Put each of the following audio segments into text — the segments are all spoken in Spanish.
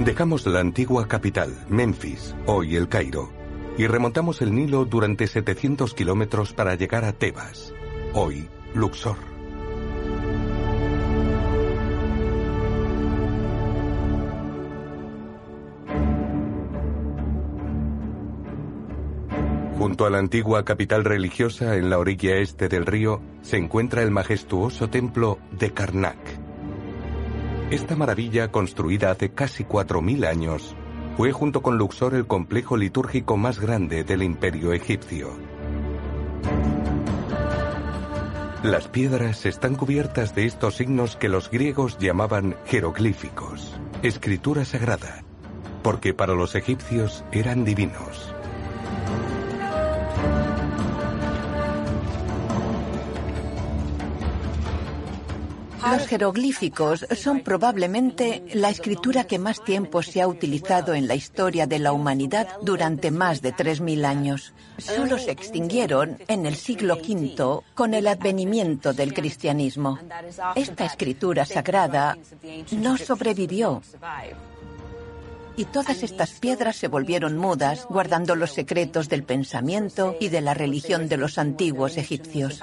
Dejamos la antigua capital, Memphis, hoy el Cairo, y remontamos el Nilo durante 700 kilómetros para llegar a Tebas, hoy Luxor. Junto a la antigua capital religiosa, en la orilla este del río, se encuentra el majestuoso templo de Karnak. Esta maravilla, construida hace casi 4.000 años, fue junto con Luxor el complejo litúrgico más grande del imperio egipcio. Las piedras están cubiertas de estos signos que los griegos llamaban jeroglíficos, escritura sagrada, porque para los egipcios eran divinos. Los jeroglíficos son probablemente la escritura que más tiempo se ha utilizado en la historia de la humanidad durante más de 3.000 años. Solo se extinguieron en el siglo V con el advenimiento del cristianismo. Esta escritura sagrada no sobrevivió. Y todas estas piedras se volvieron mudas, guardando los secretos del pensamiento y de la religión de los antiguos egipcios.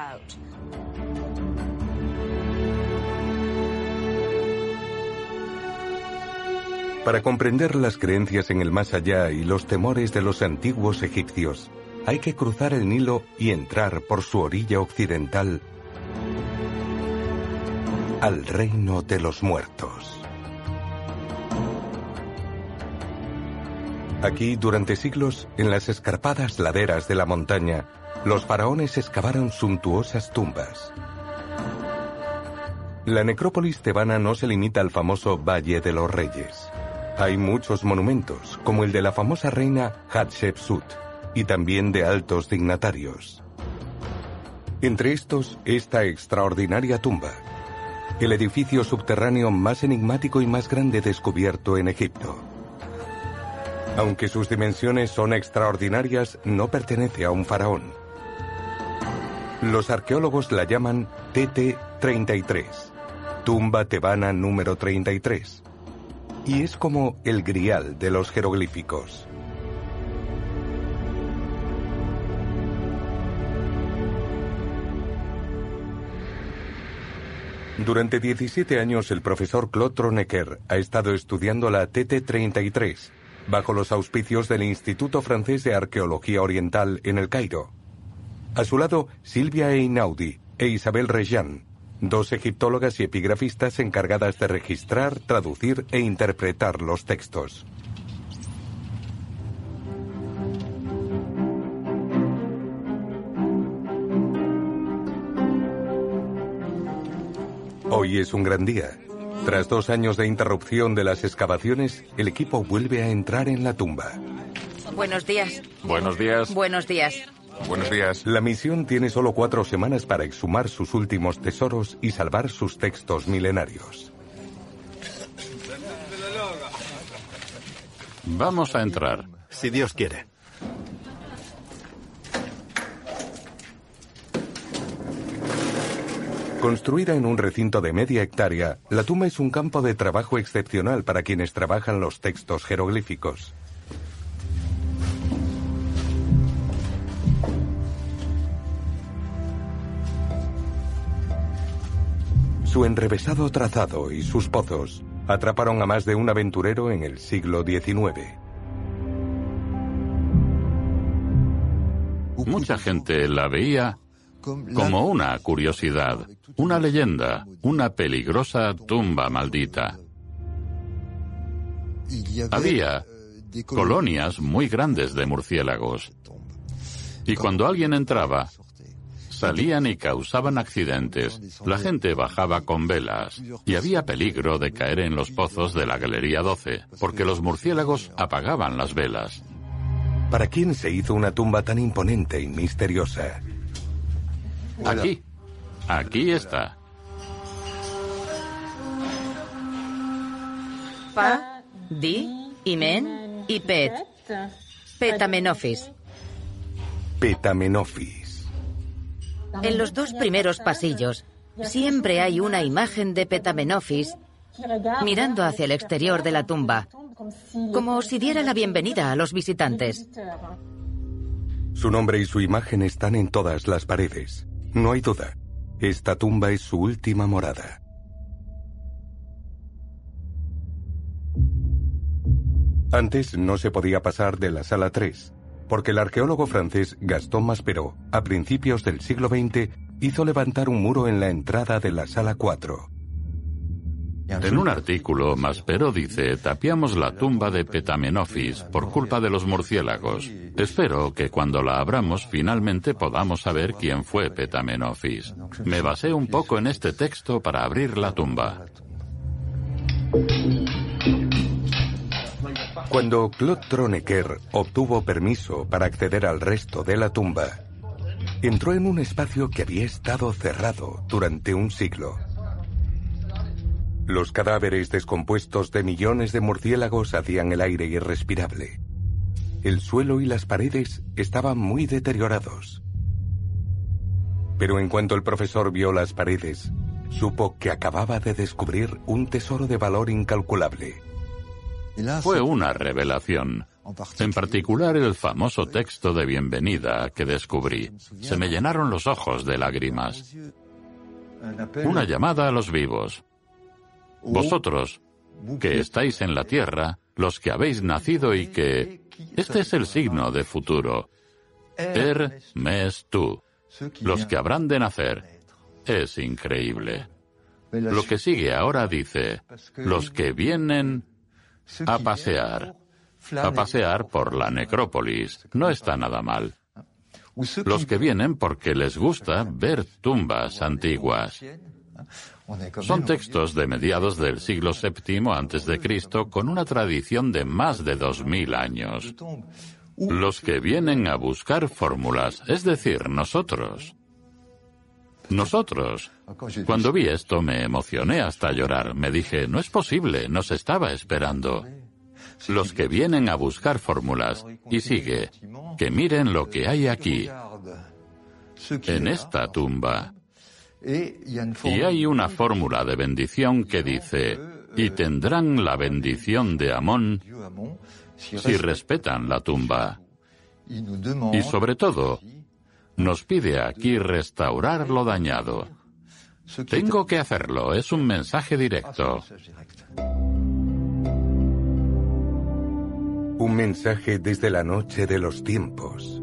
Para comprender las creencias en el más allá y los temores de los antiguos egipcios, hay que cruzar el Nilo y entrar por su orilla occidental al reino de los muertos. Aquí, durante siglos, en las escarpadas laderas de la montaña, los faraones excavaron suntuosas tumbas. La necrópolis tebana no se limita al famoso Valle de los Reyes. Hay muchos monumentos, como el de la famosa reina Hatshepsut, y también de altos dignatarios. Entre estos, esta extraordinaria tumba, el edificio subterráneo más enigmático y más grande descubierto en Egipto. Aunque sus dimensiones son extraordinarias, no pertenece a un faraón. Los arqueólogos la llaman TT-33, tumba tebana número 33 y es como el grial de los jeroglíficos. Durante 17 años el profesor Claude Tronecker ha estado estudiando la TT-33 bajo los auspicios del Instituto Francés de Arqueología Oriental en el Cairo. A su lado, Silvia Einaudi e Isabel Rejan, dos egiptólogas y epigrafistas encargadas de registrar, traducir e interpretar los textos. Hoy es un gran día. Tras dos años de interrupción de las excavaciones, el equipo vuelve a entrar en la tumba. Buenos días. Buenos días. Buenos días. Buenos días. La misión tiene solo cuatro semanas para exhumar sus últimos tesoros y salvar sus textos milenarios. Vamos a entrar. Si Dios quiere. Construida en un recinto de media hectárea, la tumba es un campo de trabajo excepcional para quienes trabajan los textos jeroglíficos. Su enrevesado trazado y sus pozos atraparon a más de un aventurero en el siglo XIX. Mucha gente la veía como una curiosidad, una leyenda, una peligrosa tumba maldita. Había colonias muy grandes de murciélagos. Y cuando alguien entraba, salían y causaban accidentes. La gente bajaba con velas y había peligro de caer en los pozos de la Galería 12, porque los murciélagos apagaban las velas. ¿Para quién se hizo una tumba tan imponente y misteriosa? Aquí. Aquí está. Pa, Di, Imen y Pet. Petamenofis. Petamenofis. En los dos primeros pasillos siempre hay una imagen de Petamenofis mirando hacia el exterior de la tumba, como si diera la bienvenida a los visitantes. Su nombre y su imagen están en todas las paredes. No hay duda. Esta tumba es su última morada. Antes no se podía pasar de la sala 3, porque el arqueólogo francés Gaston Maspero, a principios del siglo XX, hizo levantar un muro en la entrada de la sala 4. En un artículo, Maspero dice, tapiamos la tumba de Petamenofis por culpa de los murciélagos. Espero que cuando la abramos finalmente podamos saber quién fue Petamenofis. Me basé un poco en este texto para abrir la tumba. Cuando Claude Tronecker obtuvo permiso para acceder al resto de la tumba, entró en un espacio que había estado cerrado durante un siglo. Los cadáveres descompuestos de millones de murciélagos hacían el aire irrespirable. El suelo y las paredes estaban muy deteriorados. Pero en cuanto el profesor vio las paredes, supo que acababa de descubrir un tesoro de valor incalculable. Fue una revelación. En particular el famoso texto de bienvenida que descubrí. Se me llenaron los ojos de lágrimas. Una llamada a los vivos. Vosotros, que estáis en la tierra, los que habéis nacido y que... Este es el signo de futuro. Er, mes, tú. Los que habrán de nacer. Es increíble. Lo que sigue ahora dice, los que vienen a pasear. A pasear por la necrópolis. No está nada mal. Los que vienen porque les gusta ver tumbas antiguas. Son textos de mediados del siglo VII a.C. con una tradición de más de dos mil años. Los que vienen a buscar fórmulas, es decir, nosotros. Nosotros. Cuando vi esto me emocioné hasta llorar. Me dije, no es posible, nos estaba esperando. Los que vienen a buscar fórmulas. Y sigue, que miren lo que hay aquí, en esta tumba. Y hay una fórmula de bendición que dice, y tendrán la bendición de Amón si respetan la tumba. Y sobre todo, nos pide aquí restaurar lo dañado. Tengo que hacerlo, es un mensaje directo. Un mensaje desde la noche de los tiempos.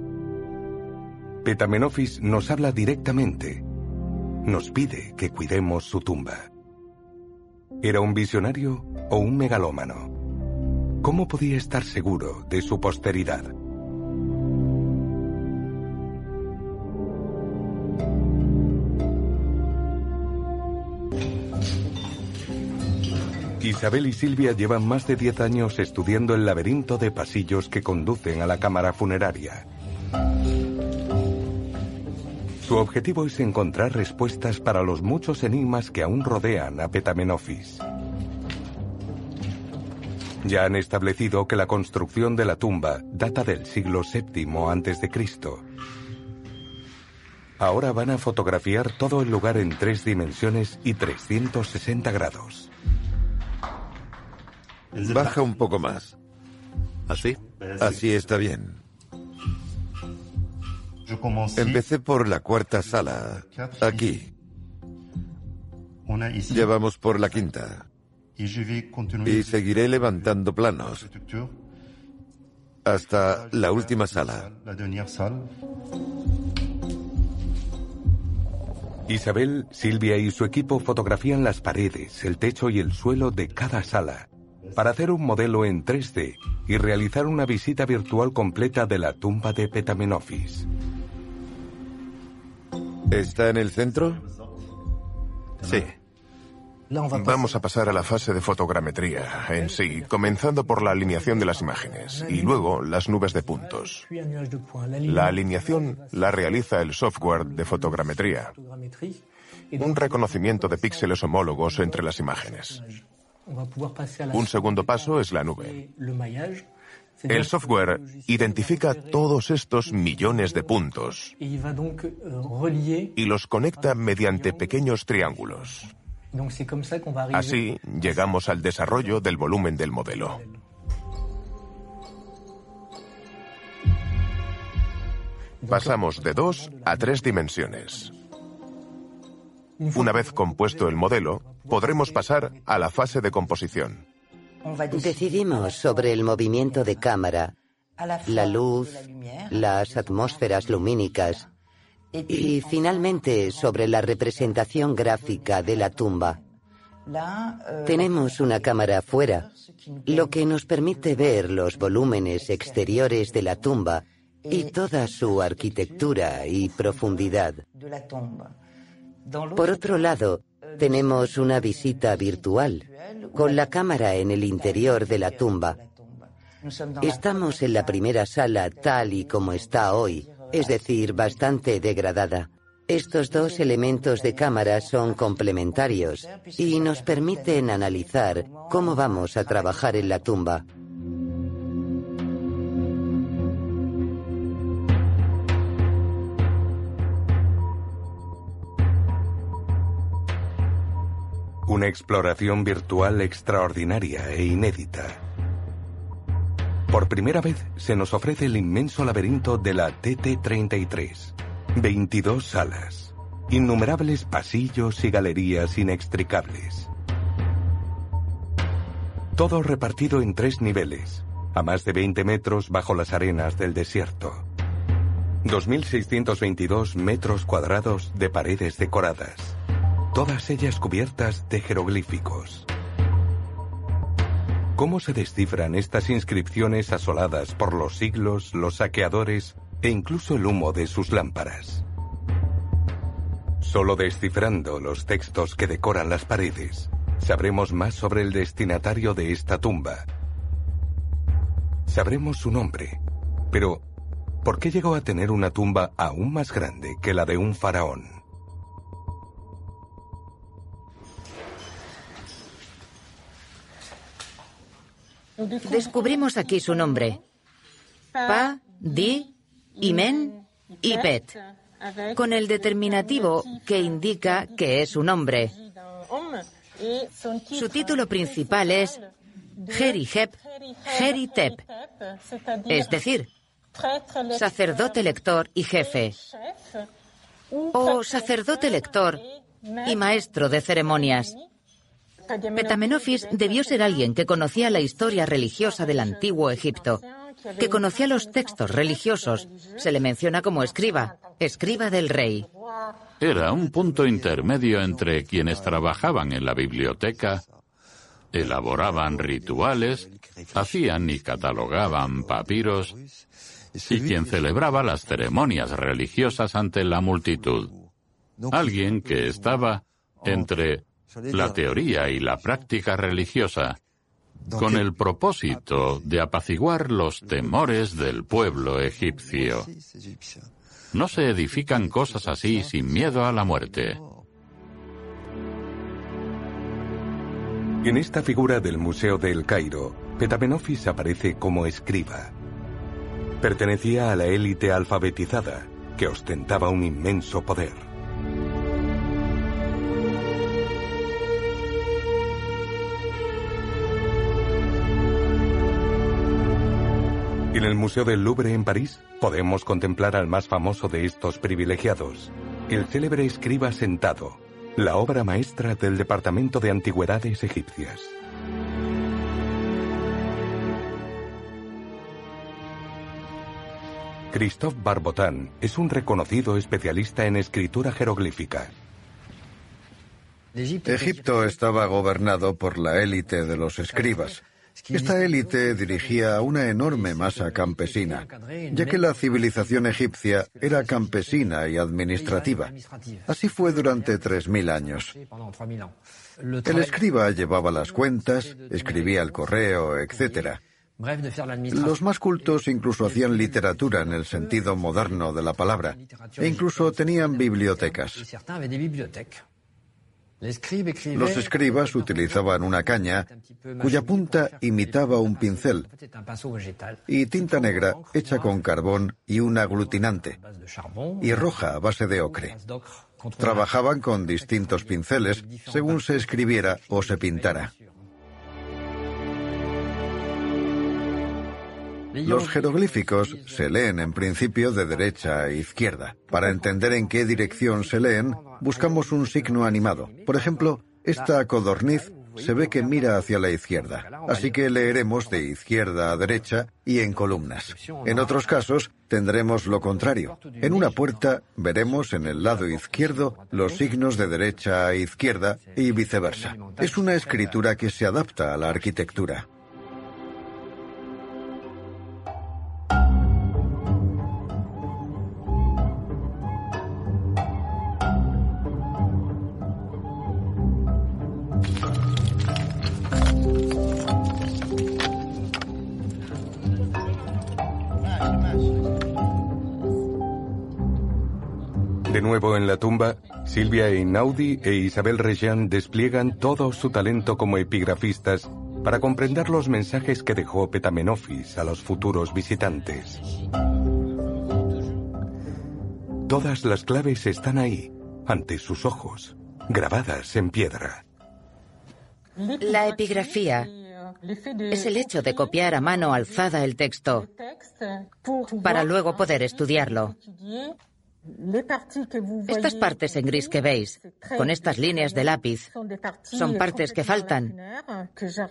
Petamenofis nos habla directamente nos pide que cuidemos su tumba. ¿Era un visionario o un megalómano? ¿Cómo podía estar seguro de su posteridad? Isabel y Silvia llevan más de 10 años estudiando el laberinto de pasillos que conducen a la cámara funeraria. Su objetivo es encontrar respuestas para los muchos enigmas que aún rodean a Petamenofis. Ya han establecido que la construcción de la tumba data del siglo VII a.C. Ahora van a fotografiar todo el lugar en tres dimensiones y 360 grados. Baja un poco más. ¿Así? Así está bien. Empecé por la cuarta sala, aquí. Ya vamos por la quinta. Y seguiré levantando planos hasta la última sala. Isabel, Silvia y su equipo fotografían las paredes, el techo y el suelo de cada sala para hacer un modelo en 3D y realizar una visita virtual completa de la tumba de Petamenofis. ¿Está en el centro? Sí. Vamos a pasar a la fase de fotogrametría en sí, comenzando por la alineación de las imágenes y luego las nubes de puntos. La alineación la realiza el software de fotogrametría, un reconocimiento de píxeles homólogos entre las imágenes. Un segundo paso es la nube. El software identifica todos estos millones de puntos y los conecta mediante pequeños triángulos. Así llegamos al desarrollo del volumen del modelo. Pasamos de dos a tres dimensiones. Una vez compuesto el modelo, podremos pasar a la fase de composición. Decidimos sobre el movimiento de cámara, la luz, las atmósferas lumínicas y finalmente sobre la representación gráfica de la tumba. Tenemos una cámara afuera, lo que nos permite ver los volúmenes exteriores de la tumba y toda su arquitectura y profundidad. Por otro lado, tenemos una visita virtual con la cámara en el interior de la tumba. Estamos en la primera sala tal y como está hoy, es decir, bastante degradada. Estos dos elementos de cámara son complementarios y nos permiten analizar cómo vamos a trabajar en la tumba. Una exploración virtual extraordinaria e inédita. Por primera vez se nos ofrece el inmenso laberinto de la TT-33. 22 salas, innumerables pasillos y galerías inextricables. Todo repartido en tres niveles, a más de 20 metros bajo las arenas del desierto. 2.622 metros cuadrados de paredes decoradas todas ellas cubiertas de jeroglíficos. ¿Cómo se descifran estas inscripciones asoladas por los siglos, los saqueadores e incluso el humo de sus lámparas? Solo descifrando los textos que decoran las paredes, sabremos más sobre el destinatario de esta tumba. Sabremos su nombre, pero ¿por qué llegó a tener una tumba aún más grande que la de un faraón? Descubrimos aquí su nombre. Pa, Di, Imen y Pet, con el determinativo que indica que es un hombre. Su título principal es Hep, Tep, es decir, sacerdote lector y jefe, o sacerdote lector y maestro de ceremonias. Petamenofis debió ser alguien que conocía la historia religiosa del antiguo Egipto, que conocía los textos religiosos. Se le menciona como escriba, escriba del rey. Era un punto intermedio entre quienes trabajaban en la biblioteca, elaboraban rituales, hacían y catalogaban papiros, y quien celebraba las ceremonias religiosas ante la multitud. Alguien que estaba entre la teoría y la práctica religiosa con el propósito de apaciguar los temores del pueblo egipcio. No se edifican cosas así sin miedo a la muerte. En esta figura del Museo del Cairo, Petamenofis aparece como escriba. Pertenecía a la élite alfabetizada, que ostentaba un inmenso poder. En el Museo del Louvre en París podemos contemplar al más famoso de estos privilegiados, el célebre escriba sentado, la obra maestra del Departamento de Antigüedades Egipcias. Christophe Barbotan es un reconocido especialista en escritura jeroglífica. Egipto estaba gobernado por la élite de los escribas, esta élite dirigía una enorme masa campesina, ya que la civilización egipcia era campesina y administrativa. Así fue durante 3.000 años. El escriba llevaba las cuentas, escribía el correo, etc. Los más cultos incluso hacían literatura en el sentido moderno de la palabra, e incluso tenían bibliotecas. Los escribas utilizaban una caña cuya punta imitaba un pincel y tinta negra hecha con carbón y un aglutinante y roja a base de ocre. Trabajaban con distintos pinceles según se escribiera o se pintara. Los jeroglíficos se leen en principio de derecha a izquierda. Para entender en qué dirección se leen, buscamos un signo animado. Por ejemplo, esta codorniz se ve que mira hacia la izquierda, así que leeremos de izquierda a derecha y en columnas. En otros casos tendremos lo contrario. En una puerta veremos en el lado izquierdo los signos de derecha a izquierda y viceversa. Es una escritura que se adapta a la arquitectura. De nuevo en la tumba, Silvia Einaudi e Isabel Rejean despliegan todo su talento como epigrafistas para comprender los mensajes que dejó Petamenofis a los futuros visitantes. Todas las claves están ahí, ante sus ojos, grabadas en piedra. La epigrafía es el hecho de copiar a mano alzada el texto para luego poder estudiarlo. Estas partes en gris que veis, con estas líneas de lápiz, son partes que faltan,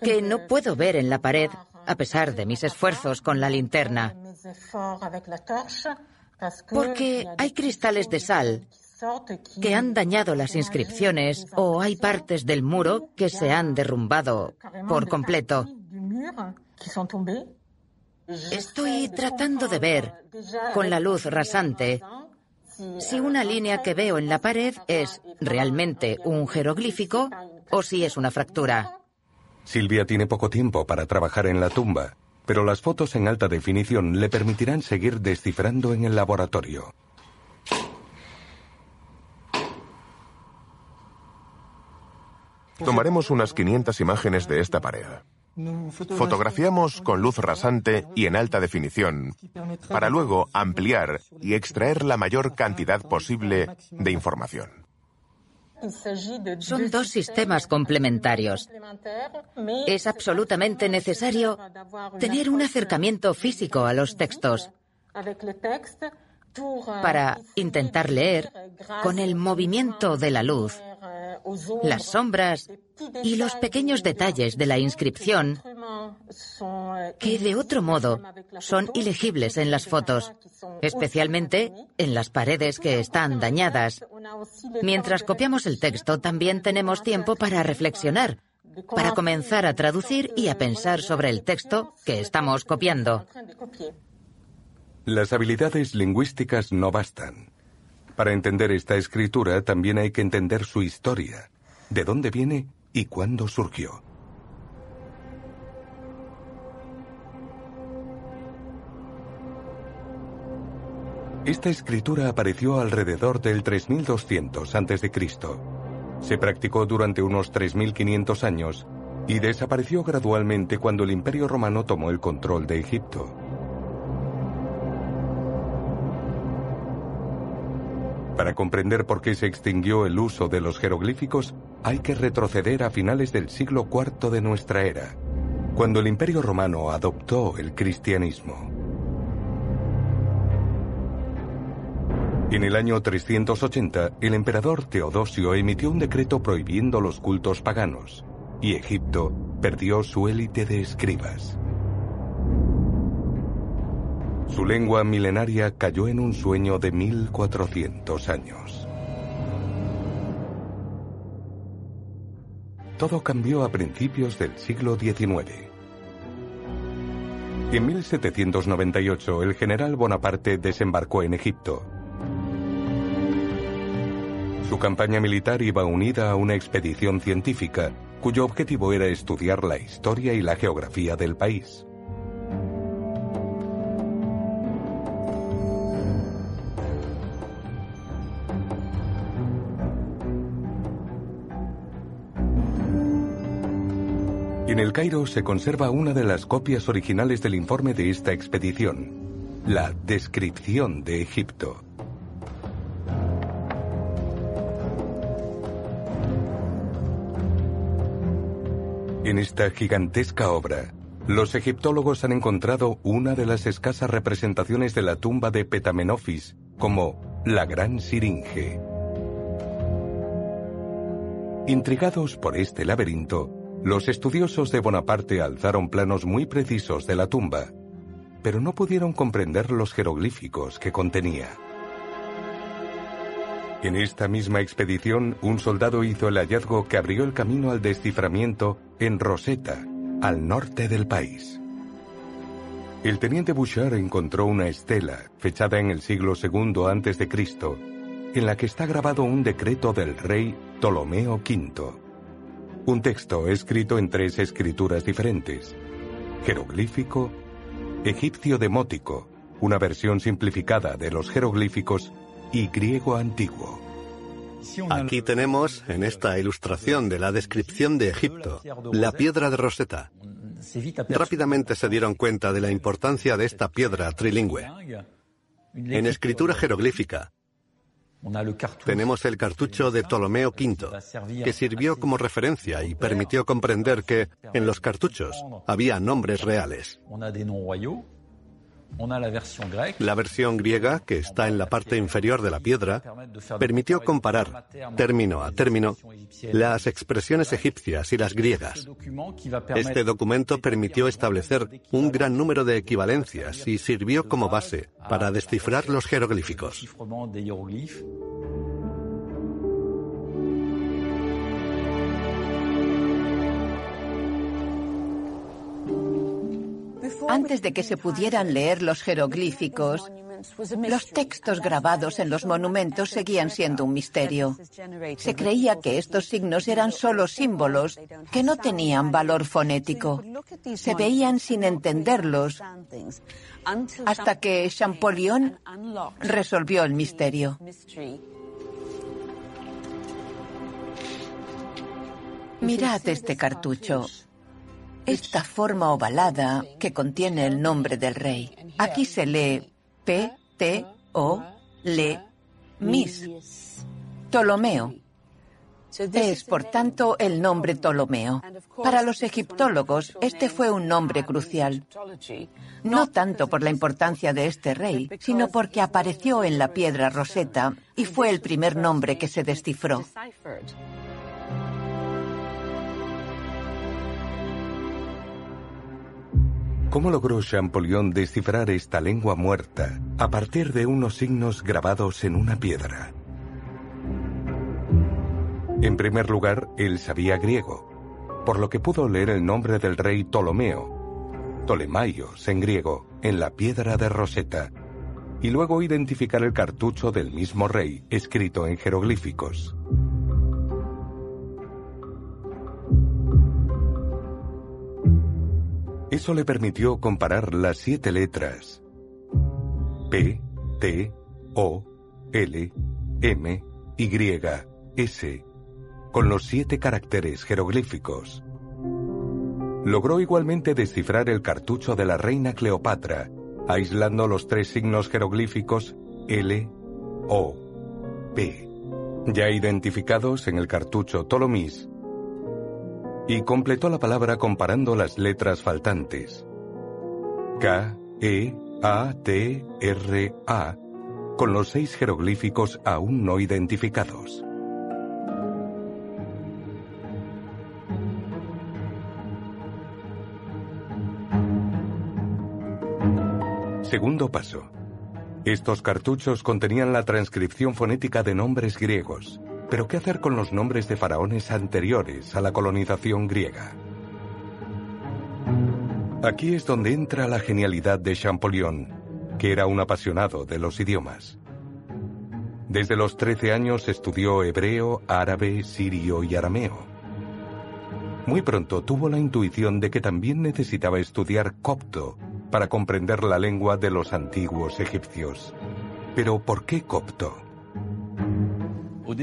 que no puedo ver en la pared a pesar de mis esfuerzos con la linterna. Porque hay cristales de sal que han dañado las inscripciones o hay partes del muro que se han derrumbado por completo. Estoy tratando de ver, con la luz rasante, si una línea que veo en la pared es realmente un jeroglífico o si es una fractura. Silvia tiene poco tiempo para trabajar en la tumba, pero las fotos en alta definición le permitirán seguir descifrando en el laboratorio. Tomaremos unas 500 imágenes de esta pared. Fotografiamos con luz rasante y en alta definición para luego ampliar y extraer la mayor cantidad posible de información. Son dos sistemas complementarios. Es absolutamente necesario tener un acercamiento físico a los textos para intentar leer con el movimiento de la luz las sombras y los pequeños detalles de la inscripción que de otro modo son ilegibles en las fotos, especialmente en las paredes que están dañadas. Mientras copiamos el texto también tenemos tiempo para reflexionar, para comenzar a traducir y a pensar sobre el texto que estamos copiando. Las habilidades lingüísticas no bastan. Para entender esta escritura también hay que entender su historia, de dónde viene y cuándo surgió. Esta escritura apareció alrededor del 3200 a.C. Se practicó durante unos 3500 años y desapareció gradualmente cuando el Imperio Romano tomó el control de Egipto. Para comprender por qué se extinguió el uso de los jeroglíficos, hay que retroceder a finales del siglo IV de nuestra era, cuando el Imperio Romano adoptó el cristianismo. En el año 380, el emperador Teodosio emitió un decreto prohibiendo los cultos paganos, y Egipto perdió su élite de escribas. Su lengua milenaria cayó en un sueño de 1400 años. Todo cambió a principios del siglo XIX. En 1798 el general Bonaparte desembarcó en Egipto. Su campaña militar iba unida a una expedición científica cuyo objetivo era estudiar la historia y la geografía del país. En el Cairo se conserva una de las copias originales del informe de esta expedición, la Descripción de Egipto. En esta gigantesca obra, los egiptólogos han encontrado una de las escasas representaciones de la tumba de Petamenofis como la Gran Siringe. Intrigados por este laberinto, los estudiosos de Bonaparte alzaron planos muy precisos de la tumba, pero no pudieron comprender los jeroglíficos que contenía. En esta misma expedición, un soldado hizo el hallazgo que abrió el camino al desciframiento en Rosetta, al norte del país. El teniente Bouchard encontró una estela, fechada en el siglo II a.C., en la que está grabado un decreto del rey Ptolomeo V un texto escrito en tres escrituras diferentes. Jeroglífico, egipcio demótico, una versión simplificada de los jeroglíficos, y griego antiguo. Aquí tenemos, en esta ilustración de la descripción de Egipto, la piedra de Rosetta. Rápidamente se dieron cuenta de la importancia de esta piedra trilingüe. En escritura jeroglífica, tenemos el cartucho de Ptolomeo V, que sirvió como referencia y permitió comprender que en los cartuchos había nombres reales. La versión griega, que está en la parte inferior de la piedra, permitió comparar, término a término, las expresiones egipcias y las griegas. Este documento permitió establecer un gran número de equivalencias y sirvió como base para descifrar los jeroglíficos. Antes de que se pudieran leer los jeroglíficos, los textos grabados en los monumentos seguían siendo un misterio. Se creía que estos signos eran solo símbolos que no tenían valor fonético. Se veían sin entenderlos hasta que Champollion resolvió el misterio. Mirad este cartucho esta forma ovalada que contiene el nombre del rey. Aquí se lee P, T, O, Le, Mis. Ptolomeo. Es, por tanto, el nombre Ptolomeo. Para los egiptólogos, este fue un nombre crucial. No tanto por la importancia de este rey, sino porque apareció en la piedra Rosetta y fue el primer nombre que se descifró. ¿Cómo logró Champollion descifrar esta lengua muerta a partir de unos signos grabados en una piedra? En primer lugar, él sabía griego, por lo que pudo leer el nombre del rey Ptolomeo, Ptolemaios en griego, en la piedra de Rosetta, y luego identificar el cartucho del mismo rey escrito en jeroglíficos. Eso le permitió comparar las siete letras P, T, O, L, M, Y, S, con los siete caracteres jeroglíficos. Logró igualmente descifrar el cartucho de la reina Cleopatra, aislando los tres signos jeroglíficos L, O, P, ya identificados en el cartucho Ptolomis y completó la palabra comparando las letras faltantes. K, E, A, T, R, A, con los seis jeroglíficos aún no identificados. Segundo paso. Estos cartuchos contenían la transcripción fonética de nombres griegos. Pero ¿qué hacer con los nombres de faraones anteriores a la colonización griega? Aquí es donde entra la genialidad de Champollion, que era un apasionado de los idiomas. Desde los 13 años estudió hebreo, árabe, sirio y arameo. Muy pronto tuvo la intuición de que también necesitaba estudiar copto para comprender la lengua de los antiguos egipcios. Pero ¿por qué copto?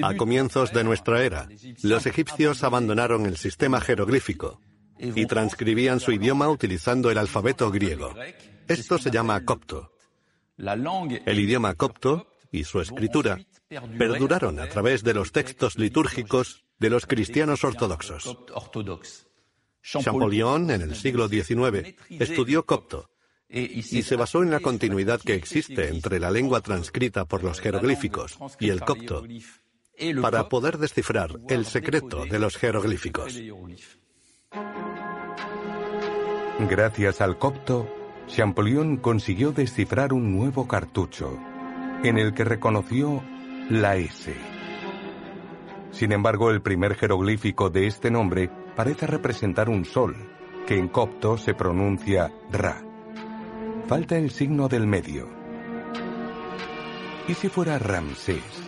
A comienzos de nuestra era, los egipcios abandonaron el sistema jeroglífico y transcribían su idioma utilizando el alfabeto griego. Esto se llama copto. El idioma copto y su escritura perduraron a través de los textos litúrgicos de los cristianos ortodoxos. Champollion, en el siglo XIX, estudió copto y se basó en la continuidad que existe entre la lengua transcrita por los jeroglíficos y el copto para poder descifrar el secreto de los jeroglíficos. Gracias al copto, Champollion consiguió descifrar un nuevo cartucho, en el que reconoció la S. Sin embargo, el primer jeroglífico de este nombre parece representar un sol, que en copto se pronuncia Ra. Falta el signo del medio. ¿Y si fuera Ramsés,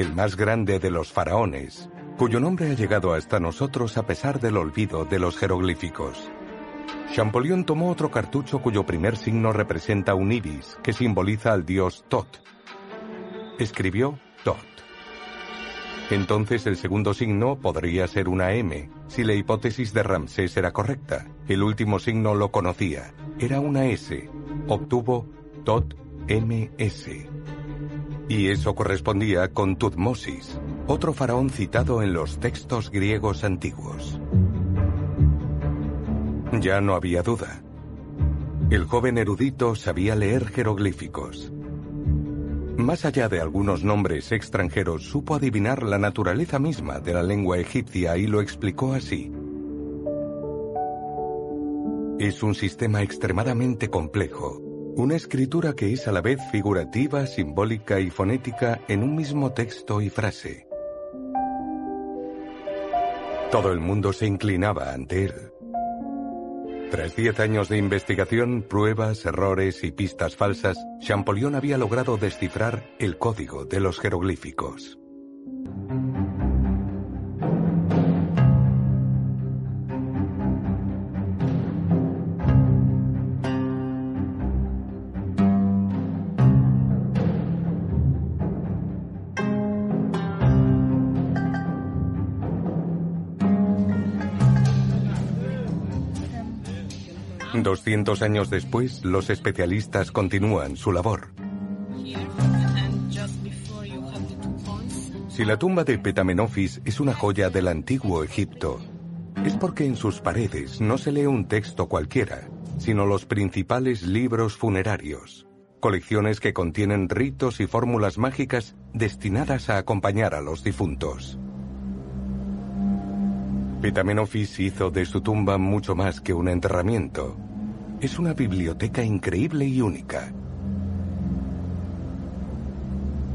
el más grande de los faraones, cuyo nombre ha llegado hasta nosotros a pesar del olvido de los jeroglíficos? Champollion tomó otro cartucho cuyo primer signo representa un ibis, que simboliza al dios Tot. Escribió Tot. Entonces el segundo signo podría ser una M, si la hipótesis de Ramsés era correcta. El último signo lo conocía, era una S. Obtuvo Tot MS. Y eso correspondía con Tutmosis, otro faraón citado en los textos griegos antiguos. Ya no había duda. El joven erudito sabía leer jeroglíficos. Más allá de algunos nombres extranjeros, supo adivinar la naturaleza misma de la lengua egipcia y lo explicó así. Es un sistema extremadamente complejo, una escritura que es a la vez figurativa, simbólica y fonética en un mismo texto y frase. Todo el mundo se inclinaba ante él. Tras diez años de investigación, pruebas, errores y pistas falsas, Champollion había logrado descifrar el código de los jeroglíficos. 200 años después, los especialistas continúan su labor. Si la tumba de Petamenofis es una joya del antiguo Egipto, es porque en sus paredes no se lee un texto cualquiera, sino los principales libros funerarios, colecciones que contienen ritos y fórmulas mágicas destinadas a acompañar a los difuntos. Petamenofis hizo de su tumba mucho más que un enterramiento. Es una biblioteca increíble y única.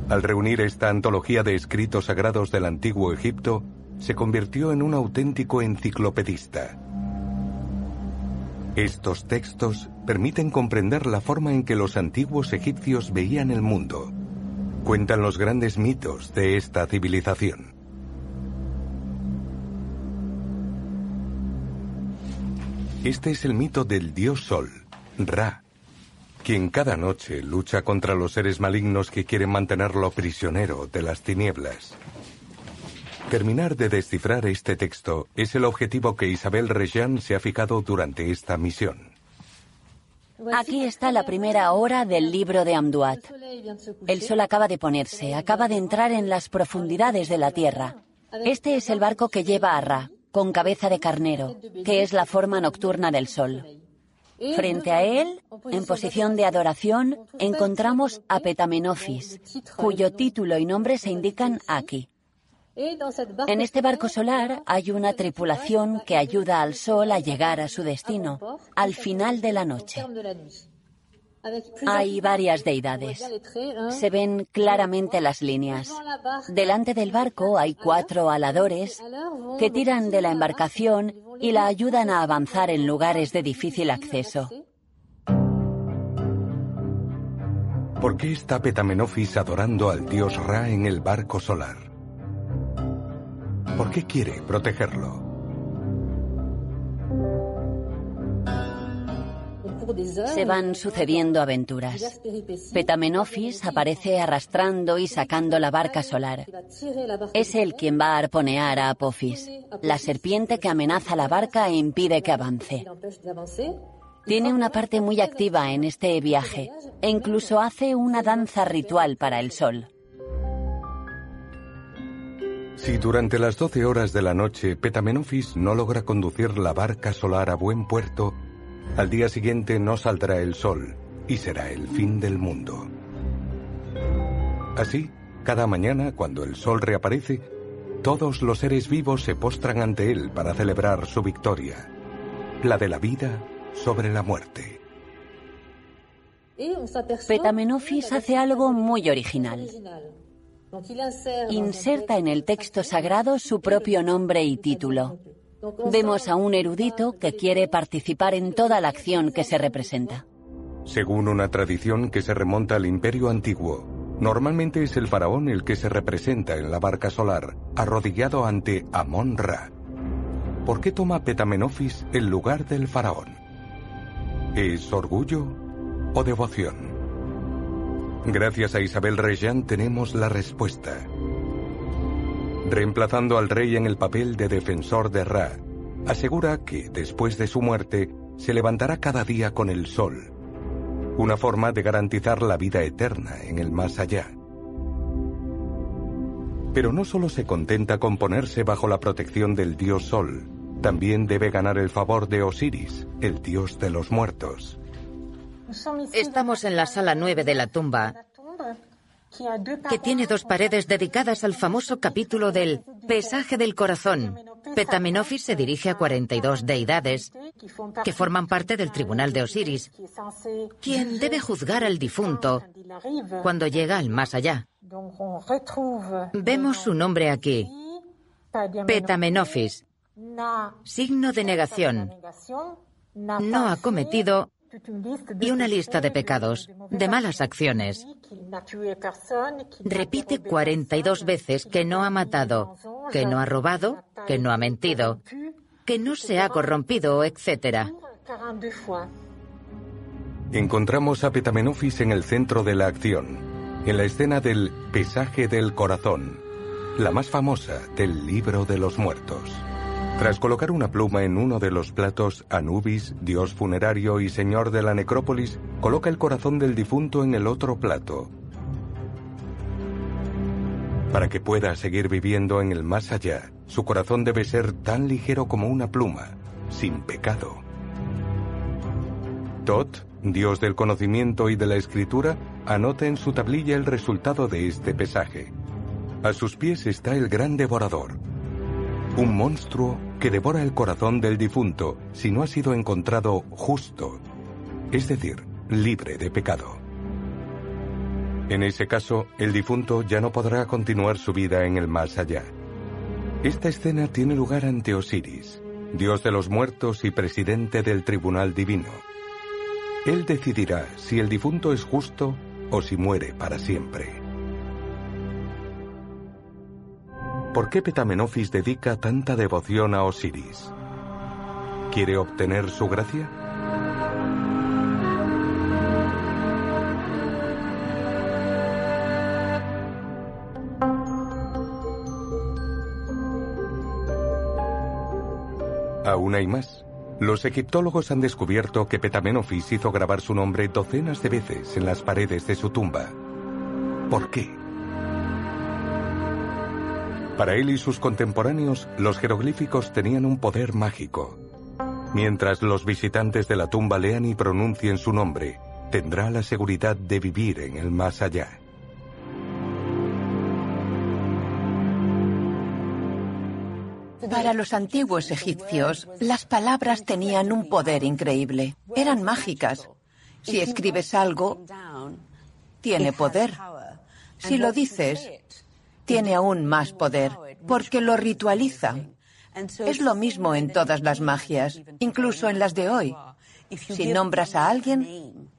Al reunir esta antología de escritos sagrados del antiguo Egipto, se convirtió en un auténtico enciclopedista. Estos textos permiten comprender la forma en que los antiguos egipcios veían el mundo. Cuentan los grandes mitos de esta civilización. Este es el mito del dios Sol, Ra, quien cada noche lucha contra los seres malignos que quieren mantenerlo prisionero de las tinieblas. Terminar de descifrar este texto es el objetivo que Isabel Rejean se ha fijado durante esta misión. Aquí está la primera hora del libro de Amduat. El sol acaba de ponerse, acaba de entrar en las profundidades de la tierra. Este es el barco que lleva a Ra con cabeza de carnero, que es la forma nocturna del sol. Frente a él, en posición de adoración, encontramos a Petamenofis, cuyo título y nombre se indican aquí. En este barco solar hay una tripulación que ayuda al sol a llegar a su destino, al final de la noche. Hay varias deidades. Se ven claramente las líneas. Delante del barco hay cuatro aladores que tiran de la embarcación y la ayudan a avanzar en lugares de difícil acceso. ¿Por qué está Petamenofis adorando al dios Ra en el barco solar? ¿Por qué quiere protegerlo? Se van sucediendo aventuras. Petamenofis aparece arrastrando y sacando la barca solar. Es él quien va a arponear a Apophis, la serpiente que amenaza la barca e impide que avance. Tiene una parte muy activa en este viaje e incluso hace una danza ritual para el sol. Si durante las 12 horas de la noche Petamenofis no logra conducir la barca solar a buen puerto, al día siguiente no saldrá el sol y será el fin del mundo. Así, cada mañana, cuando el sol reaparece, todos los seres vivos se postran ante él para celebrar su victoria, la de la vida sobre la muerte. Petamenofis hace algo muy original. Inserta en el texto sagrado su propio nombre y título. Vemos a un erudito que quiere participar en toda la acción que se representa. Según una tradición que se remonta al Imperio Antiguo, normalmente es el faraón el que se representa en la barca solar, arrodillado ante Amon-Ra. ¿Por qué toma Petamenofis el lugar del faraón? ¿Es orgullo o devoción? Gracias a Isabel Rejan tenemos la respuesta. Reemplazando al rey en el papel de defensor de Ra, asegura que, después de su muerte, se levantará cada día con el sol, una forma de garantizar la vida eterna en el más allá. Pero no solo se contenta con ponerse bajo la protección del dios Sol, también debe ganar el favor de Osiris, el dios de los muertos. Estamos en la sala 9 de la tumba, que tiene dos paredes dedicadas al famoso capítulo del pesaje del corazón. Petamenofis se dirige a 42 deidades que forman parte del tribunal de Osiris, quien debe juzgar al difunto cuando llega al más allá. Vemos su nombre aquí, Petamenofis, signo de negación. No ha cometido y una lista de pecados, de malas acciones. Repite 42 veces que no ha matado, que no ha robado, que no ha mentido, que no se ha corrompido, etc. Encontramos a Petamenofis en el centro de la acción, en la escena del pesaje del corazón, la más famosa del libro de los muertos. Tras colocar una pluma en uno de los platos, Anubis, dios funerario y señor de la necrópolis, coloca el corazón del difunto en el otro plato. Para que pueda seguir viviendo en el más allá, su corazón debe ser tan ligero como una pluma, sin pecado. Tot, dios del conocimiento y de la escritura, anota en su tablilla el resultado de este pesaje. A sus pies está el gran devorador, un monstruo que devora el corazón del difunto si no ha sido encontrado justo, es decir, libre de pecado. En ese caso, el difunto ya no podrá continuar su vida en el más allá. Esta escena tiene lugar ante Osiris, dios de los muertos y presidente del tribunal divino. Él decidirá si el difunto es justo o si muere para siempre. ¿Por qué Petamenofis dedica tanta devoción a Osiris? ¿Quiere obtener su gracia? Aún hay más. Los egiptólogos han descubierto que Petamenofis hizo grabar su nombre docenas de veces en las paredes de su tumba. ¿Por qué? Para él y sus contemporáneos, los jeroglíficos tenían un poder mágico. Mientras los visitantes de la tumba lean y pronuncien su nombre, tendrá la seguridad de vivir en el más allá. Para los antiguos egipcios, las palabras tenían un poder increíble. Eran mágicas. Si escribes algo, tiene poder. Si lo dices, tiene aún más poder, porque lo ritualiza. Es lo mismo en todas las magias, incluso en las de hoy. Si nombras a alguien,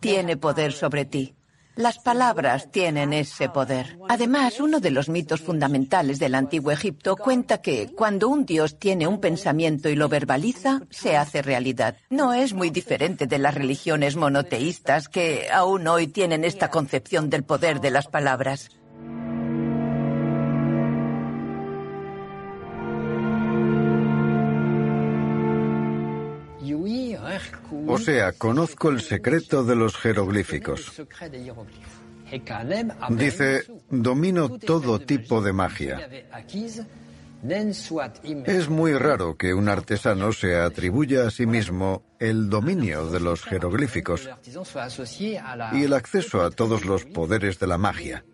tiene poder sobre ti. Las palabras tienen ese poder. Además, uno de los mitos fundamentales del antiguo Egipto cuenta que cuando un dios tiene un pensamiento y lo verbaliza, se hace realidad. No es muy diferente de las religiones monoteístas que aún hoy tienen esta concepción del poder de las palabras. O sea, conozco el secreto de los jeroglíficos. Dice, domino todo tipo de magia. Es muy raro que un artesano se atribuya a sí mismo el dominio de los jeroglíficos y el acceso a todos los poderes de la magia.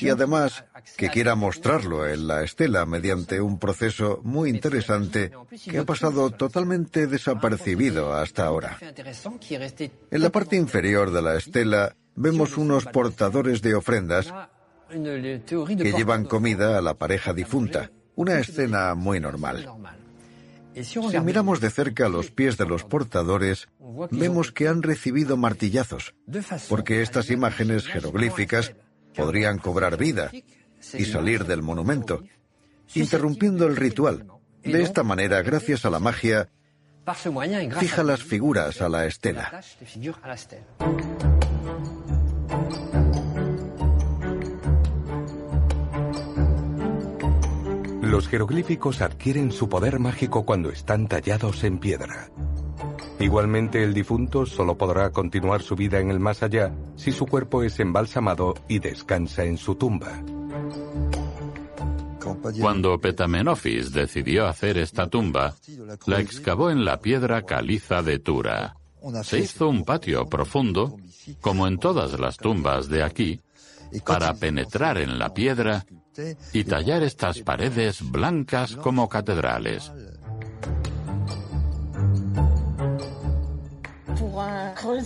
Y además que quiera mostrarlo en la estela mediante un proceso muy interesante que ha pasado totalmente desapercibido hasta ahora. En la parte inferior de la estela vemos unos portadores de ofrendas que llevan comida a la pareja difunta, una escena muy normal. Si miramos de cerca los pies de los portadores, vemos que han recibido martillazos, porque estas imágenes jeroglíficas podrían cobrar vida y salir del monumento, interrumpiendo el ritual. De esta manera, gracias a la magia, fija las figuras a la estela. Los jeroglíficos adquieren su poder mágico cuando están tallados en piedra. Igualmente el difunto solo podrá continuar su vida en el más allá si su cuerpo es embalsamado y descansa en su tumba. Cuando Petamenofis decidió hacer esta tumba, la excavó en la piedra caliza de Tura. Se hizo un patio profundo, como en todas las tumbas de aquí, para penetrar en la piedra y tallar estas paredes blancas como catedrales.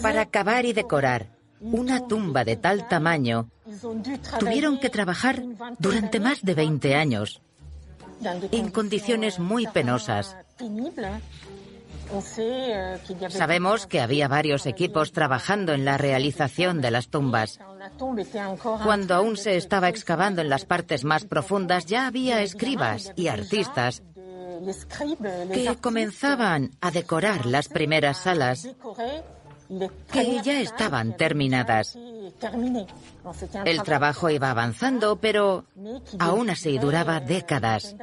Para cavar y decorar una tumba de tal tamaño, tuvieron que trabajar durante más de 20 años, en condiciones muy penosas. Sabemos que había varios equipos trabajando en la realización de las tumbas. Cuando aún se estaba excavando en las partes más profundas, ya había escribas y artistas que comenzaban a decorar las primeras salas que ya estaban terminadas. El trabajo iba avanzando, pero aún así duraba décadas.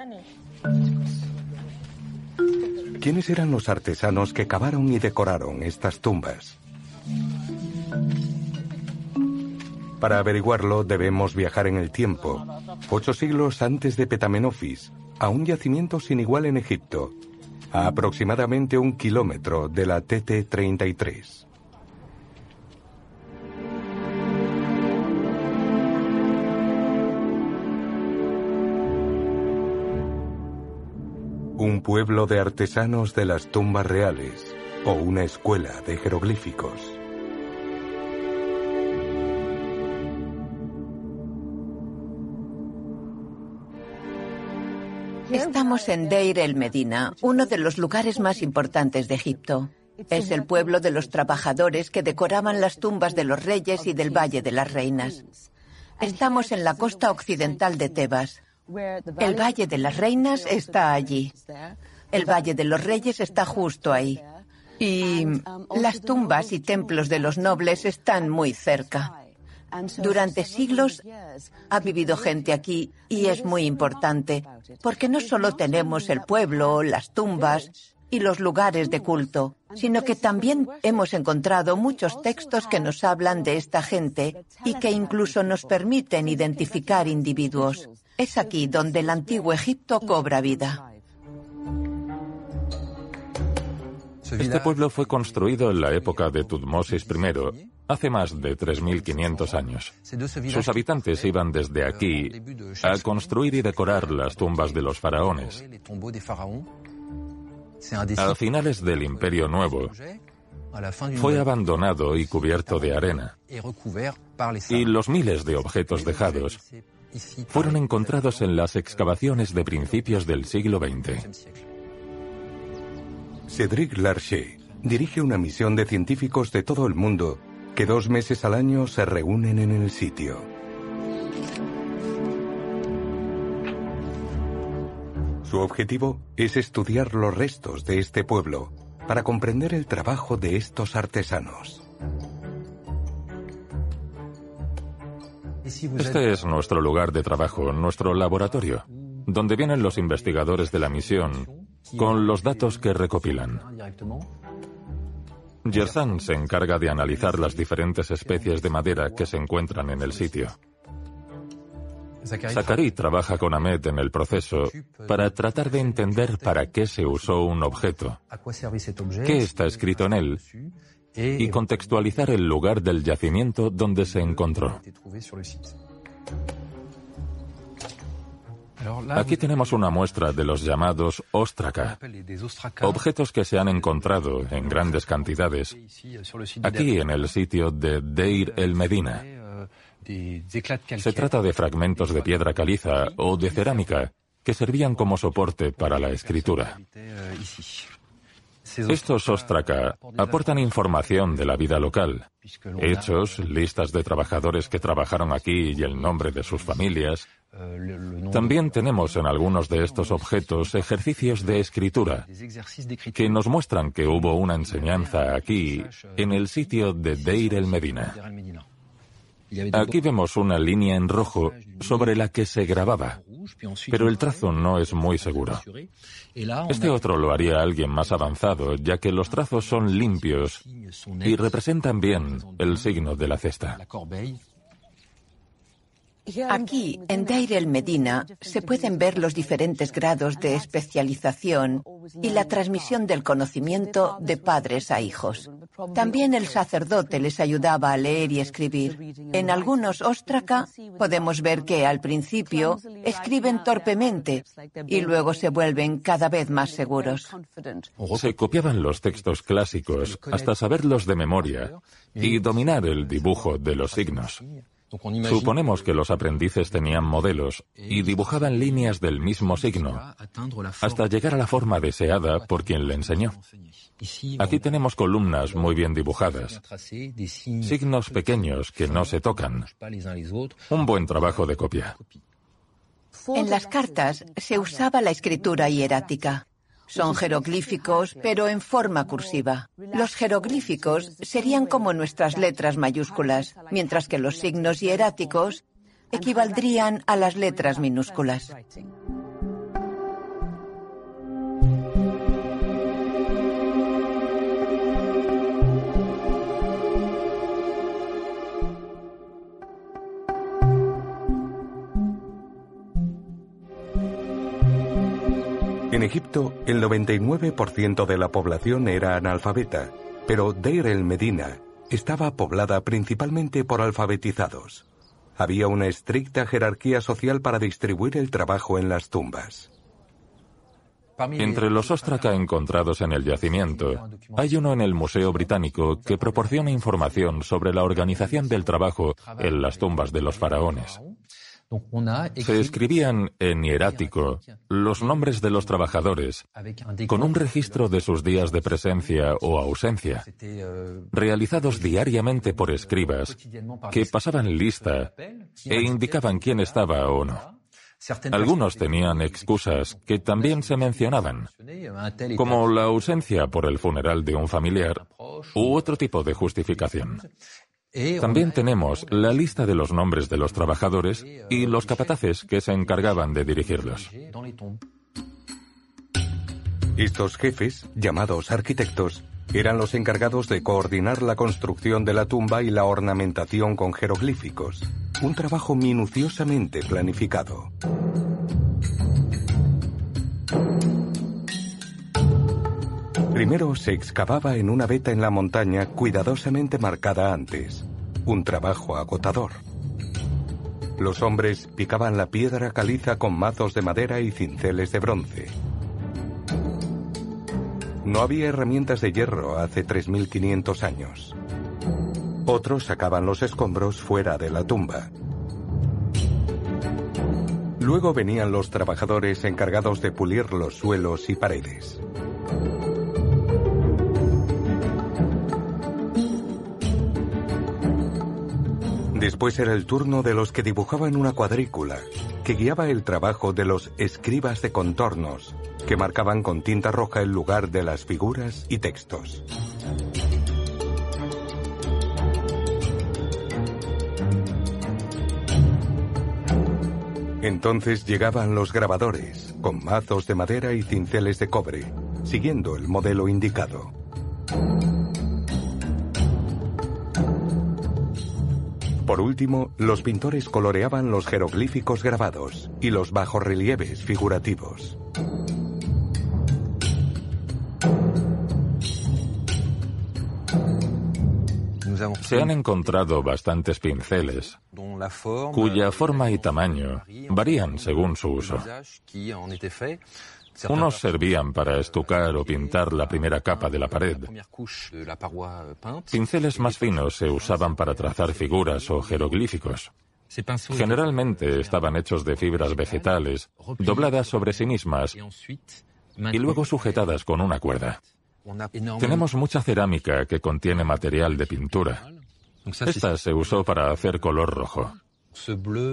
¿Quiénes eran los artesanos que cavaron y decoraron estas tumbas? Para averiguarlo debemos viajar en el tiempo, ocho siglos antes de Petamenofis, a un yacimiento sin igual en Egipto, a aproximadamente un kilómetro de la TT-33. Un pueblo de artesanos de las tumbas reales o una escuela de jeroglíficos. Estamos en Deir el Medina, uno de los lugares más importantes de Egipto. Es el pueblo de los trabajadores que decoraban las tumbas de los reyes y del Valle de las Reinas. Estamos en la costa occidental de Tebas. El Valle de las Reinas está allí. El Valle de los Reyes está justo ahí. Y las tumbas y templos de los nobles están muy cerca. Durante siglos ha vivido gente aquí y es muy importante, porque no solo tenemos el pueblo, las tumbas y los lugares de culto, sino que también hemos encontrado muchos textos que nos hablan de esta gente y que incluso nos permiten identificar individuos. Es aquí donde el antiguo Egipto cobra vida. Este pueblo fue construido en la época de Tutmosis I, hace más de 3.500 años. Sus habitantes iban desde aquí a construir y decorar las tumbas de los faraones. A finales del Imperio Nuevo, fue abandonado y cubierto de arena. Y los miles de objetos dejados fueron encontrados en las excavaciones de principios del siglo XX. Cédric Larcher dirige una misión de científicos de todo el mundo que dos meses al año se reúnen en el sitio. Su objetivo es estudiar los restos de este pueblo para comprender el trabajo de estos artesanos. Este es nuestro lugar de trabajo, nuestro laboratorio, donde vienen los investigadores de la misión con los datos que recopilan. Yersan se encarga de analizar las diferentes especies de madera que se encuentran en el sitio. Zachary trabaja con Ahmed en el proceso para tratar de entender para qué se usó un objeto, qué está escrito en él y contextualizar el lugar del yacimiento donde se encontró. Aquí tenemos una muestra de los llamados ostraca, objetos que se han encontrado en grandes cantidades aquí en el sitio de Deir el Medina. Se trata de fragmentos de piedra caliza o de cerámica que servían como soporte para la escritura. Estos ostraca aportan información de la vida local, hechos, listas de trabajadores que trabajaron aquí y el nombre de sus familias. También tenemos en algunos de estos objetos ejercicios de escritura que nos muestran que hubo una enseñanza aquí, en el sitio de Deir el Medina. Aquí vemos una línea en rojo sobre la que se grababa, pero el trazo no es muy seguro. Este otro lo haría alguien más avanzado, ya que los trazos son limpios y representan bien el signo de la cesta. Aquí, en Deir el Medina, se pueden ver los diferentes grados de especialización y la transmisión del conocimiento de padres a hijos. También el sacerdote les ayudaba a leer y escribir. En algunos ostraca podemos ver que al principio escriben torpemente y luego se vuelven cada vez más seguros. Se copiaban los textos clásicos hasta saberlos de memoria y dominar el dibujo de los signos. Suponemos que los aprendices tenían modelos y dibujaban líneas del mismo signo hasta llegar a la forma deseada por quien le enseñó. Aquí tenemos columnas muy bien dibujadas, signos pequeños que no se tocan. Un buen trabajo de copia. En las cartas se usaba la escritura hierática. Son jeroglíficos, pero en forma cursiva. Los jeroglíficos serían como nuestras letras mayúsculas, mientras que los signos hieráticos equivaldrían a las letras minúsculas. En Egipto, el 99% de la población era analfabeta, pero Deir el Medina estaba poblada principalmente por alfabetizados. Había una estricta jerarquía social para distribuir el trabajo en las tumbas. Entre los ostraca encontrados en el yacimiento, hay uno en el Museo Británico que proporciona información sobre la organización del trabajo en las tumbas de los faraones. Se escribían en hierático los nombres de los trabajadores con un registro de sus días de presencia o ausencia, realizados diariamente por escribas que pasaban lista e indicaban quién estaba o no. Algunos tenían excusas que también se mencionaban, como la ausencia por el funeral de un familiar u otro tipo de justificación. También tenemos la lista de los nombres de los trabajadores y los capataces que se encargaban de dirigirlos. Estos jefes, llamados arquitectos, eran los encargados de coordinar la construcción de la tumba y la ornamentación con jeroglíficos, un trabajo minuciosamente planificado. Primero se excavaba en una veta en la montaña cuidadosamente marcada antes. Un trabajo agotador. Los hombres picaban la piedra caliza con mazos de madera y cinceles de bronce. No había herramientas de hierro hace 3.500 años. Otros sacaban los escombros fuera de la tumba. Luego venían los trabajadores encargados de pulir los suelos y paredes. Después era el turno de los que dibujaban una cuadrícula, que guiaba el trabajo de los escribas de contornos, que marcaban con tinta roja el lugar de las figuras y textos. Entonces llegaban los grabadores, con mazos de madera y cinceles de cobre, siguiendo el modelo indicado. Por último, los pintores coloreaban los jeroglíficos grabados y los bajorrelieves figurativos. Se han encontrado bastantes pinceles cuya forma y tamaño varían según su uso. Unos servían para estucar o pintar la primera capa de la pared. Pinceles más finos se usaban para trazar figuras o jeroglíficos. Generalmente estaban hechos de fibras vegetales, dobladas sobre sí mismas y luego sujetadas con una cuerda. Tenemos mucha cerámica que contiene material de pintura. Esta se usó para hacer color rojo.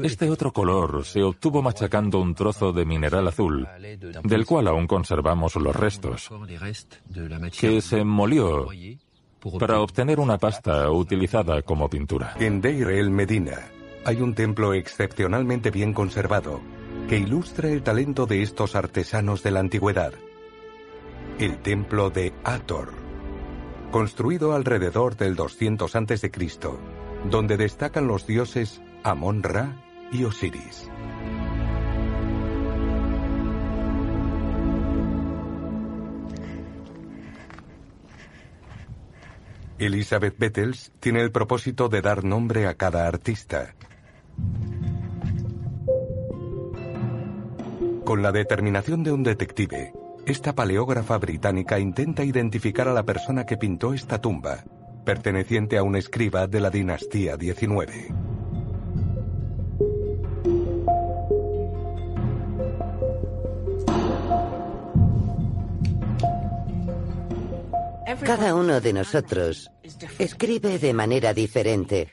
Este otro color se obtuvo machacando un trozo de mineral azul, del cual aún conservamos los restos, que se molió para obtener una pasta utilizada como pintura. En Deir el Medina hay un templo excepcionalmente bien conservado que ilustra el talento de estos artesanos de la antigüedad. El templo de Ator, construido alrededor del 200 a.C., donde destacan los dioses Amon-Ra y Osiris. Elizabeth Bettels tiene el propósito de dar nombre a cada artista. Con la determinación de un detective, esta paleógrafa británica intenta identificar a la persona que pintó esta tumba, perteneciente a un escriba de la dinastía XIX. Cada uno de nosotros escribe de manera diferente.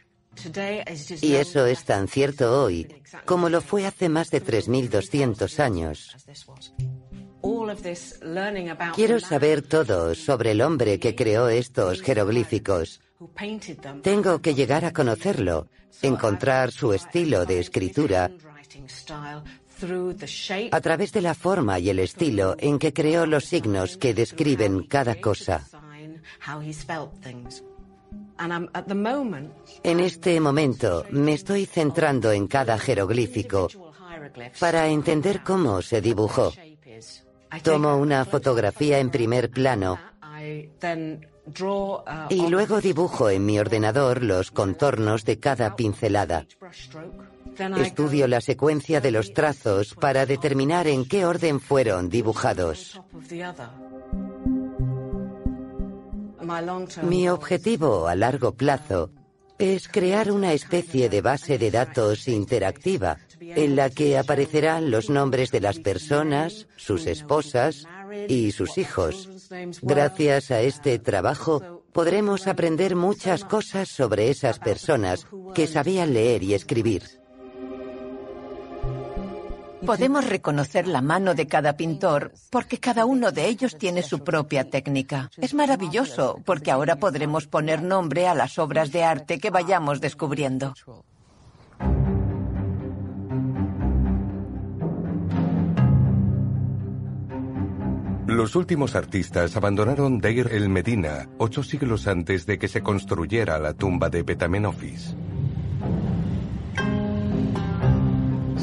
Y eso es tan cierto hoy como lo fue hace más de 3.200 años. Quiero saber todo sobre el hombre que creó estos jeroglíficos. Tengo que llegar a conocerlo, encontrar su estilo de escritura a través de la forma y el estilo en que creó los signos que describen cada cosa. En este momento me estoy centrando en cada jeroglífico para entender cómo se dibujó. Tomo una fotografía en primer plano y luego dibujo en mi ordenador los contornos de cada pincelada. Estudio la secuencia de los trazos para determinar en qué orden fueron dibujados. Mi objetivo a largo plazo es crear una especie de base de datos interactiva en la que aparecerán los nombres de las personas, sus esposas y sus hijos. Gracias a este trabajo podremos aprender muchas cosas sobre esas personas que sabían leer y escribir. Podemos reconocer la mano de cada pintor porque cada uno de ellos tiene su propia técnica. Es maravilloso porque ahora podremos poner nombre a las obras de arte que vayamos descubriendo. Los últimos artistas abandonaron Deir el Medina ocho siglos antes de que se construyera la tumba de Petamenofis.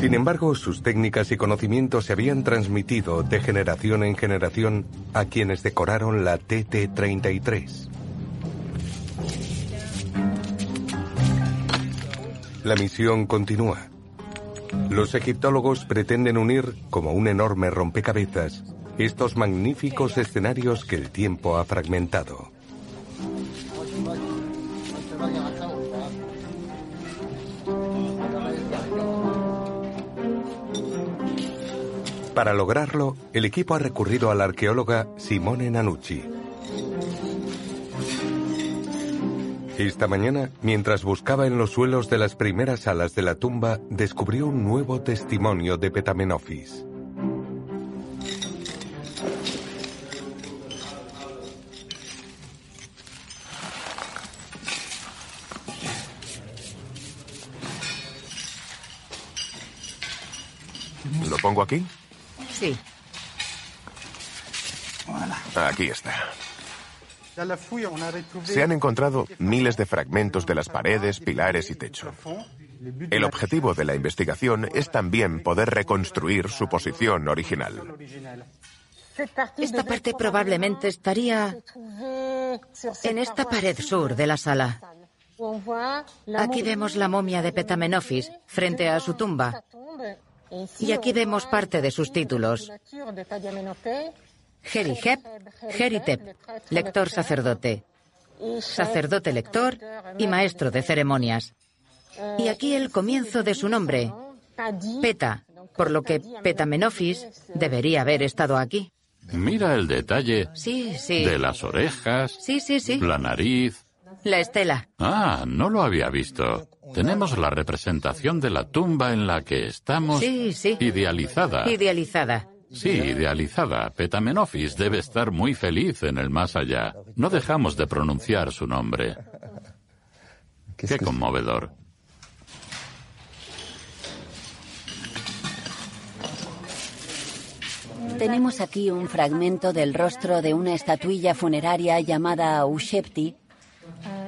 Sin embargo, sus técnicas y conocimientos se habían transmitido de generación en generación a quienes decoraron la TT-33. La misión continúa. Los egiptólogos pretenden unir, como un enorme rompecabezas, estos magníficos escenarios que el tiempo ha fragmentado. Para lograrlo, el equipo ha recurrido a la arqueóloga Simone Nanucci. Esta mañana, mientras buscaba en los suelos de las primeras salas de la tumba, descubrió un nuevo testimonio de Petamenofis. ¿Lo pongo aquí? Sí. Aquí está. Se han encontrado miles de fragmentos de las paredes, pilares y techo. El objetivo de la investigación es también poder reconstruir su posición original. Esta parte probablemente estaría en esta pared sur de la sala. Aquí vemos la momia de Petamenofis frente a su tumba. Y aquí vemos parte de sus títulos. Jerihep, Jeritep, lector sacerdote, sacerdote lector y maestro de ceremonias. Y aquí el comienzo de su nombre, Peta, por lo que Petamenofis debería haber estado aquí. Mira el detalle sí, sí. de las orejas, sí, sí, sí. la nariz. La estela. Ah, no lo había visto. Tenemos la representación de la tumba en la que estamos sí, sí. idealizada. Idealizada. Sí, idealizada. Petamenofis debe estar muy feliz en el más allá. No dejamos de pronunciar su nombre. Qué conmovedor. Tenemos aquí un fragmento del rostro de una estatuilla funeraria llamada Ushepti,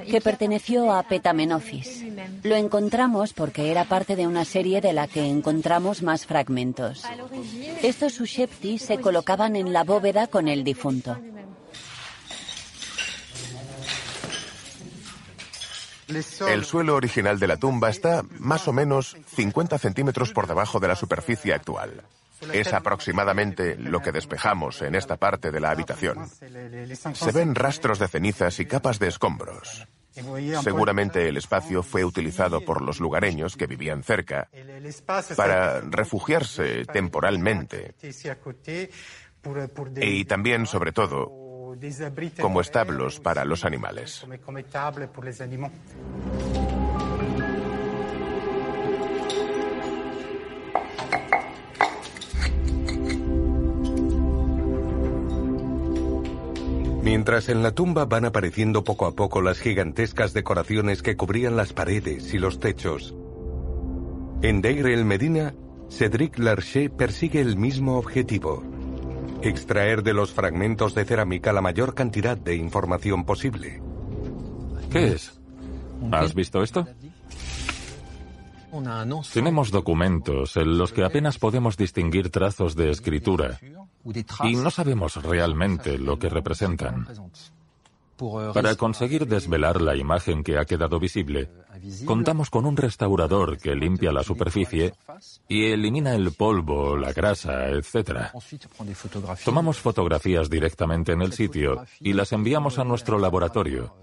que perteneció a Petamenofis. Lo encontramos porque era parte de una serie de la que encontramos más fragmentos. Estos Ushepti se colocaban en la bóveda con el difunto. El suelo original de la tumba está más o menos 50 centímetros por debajo de la superficie actual. Es aproximadamente lo que despejamos en esta parte de la habitación. Se ven rastros de cenizas y capas de escombros. Seguramente el espacio fue utilizado por los lugareños que vivían cerca para refugiarse temporalmente y también, sobre todo, como establos para los animales. Mientras en la tumba van apareciendo poco a poco las gigantescas decoraciones que cubrían las paredes y los techos. En Deir el Medina, Cedric Larcher persigue el mismo objetivo. Extraer de los fragmentos de cerámica la mayor cantidad de información posible. ¿Qué es? ¿Has visto esto? Tenemos documentos en los que apenas podemos distinguir trazos de escritura y no sabemos realmente lo que representan. Para conseguir desvelar la imagen que ha quedado visible, contamos con un restaurador que limpia la superficie y elimina el polvo, la grasa, etc. Tomamos fotografías directamente en el sitio y las enviamos a nuestro laboratorio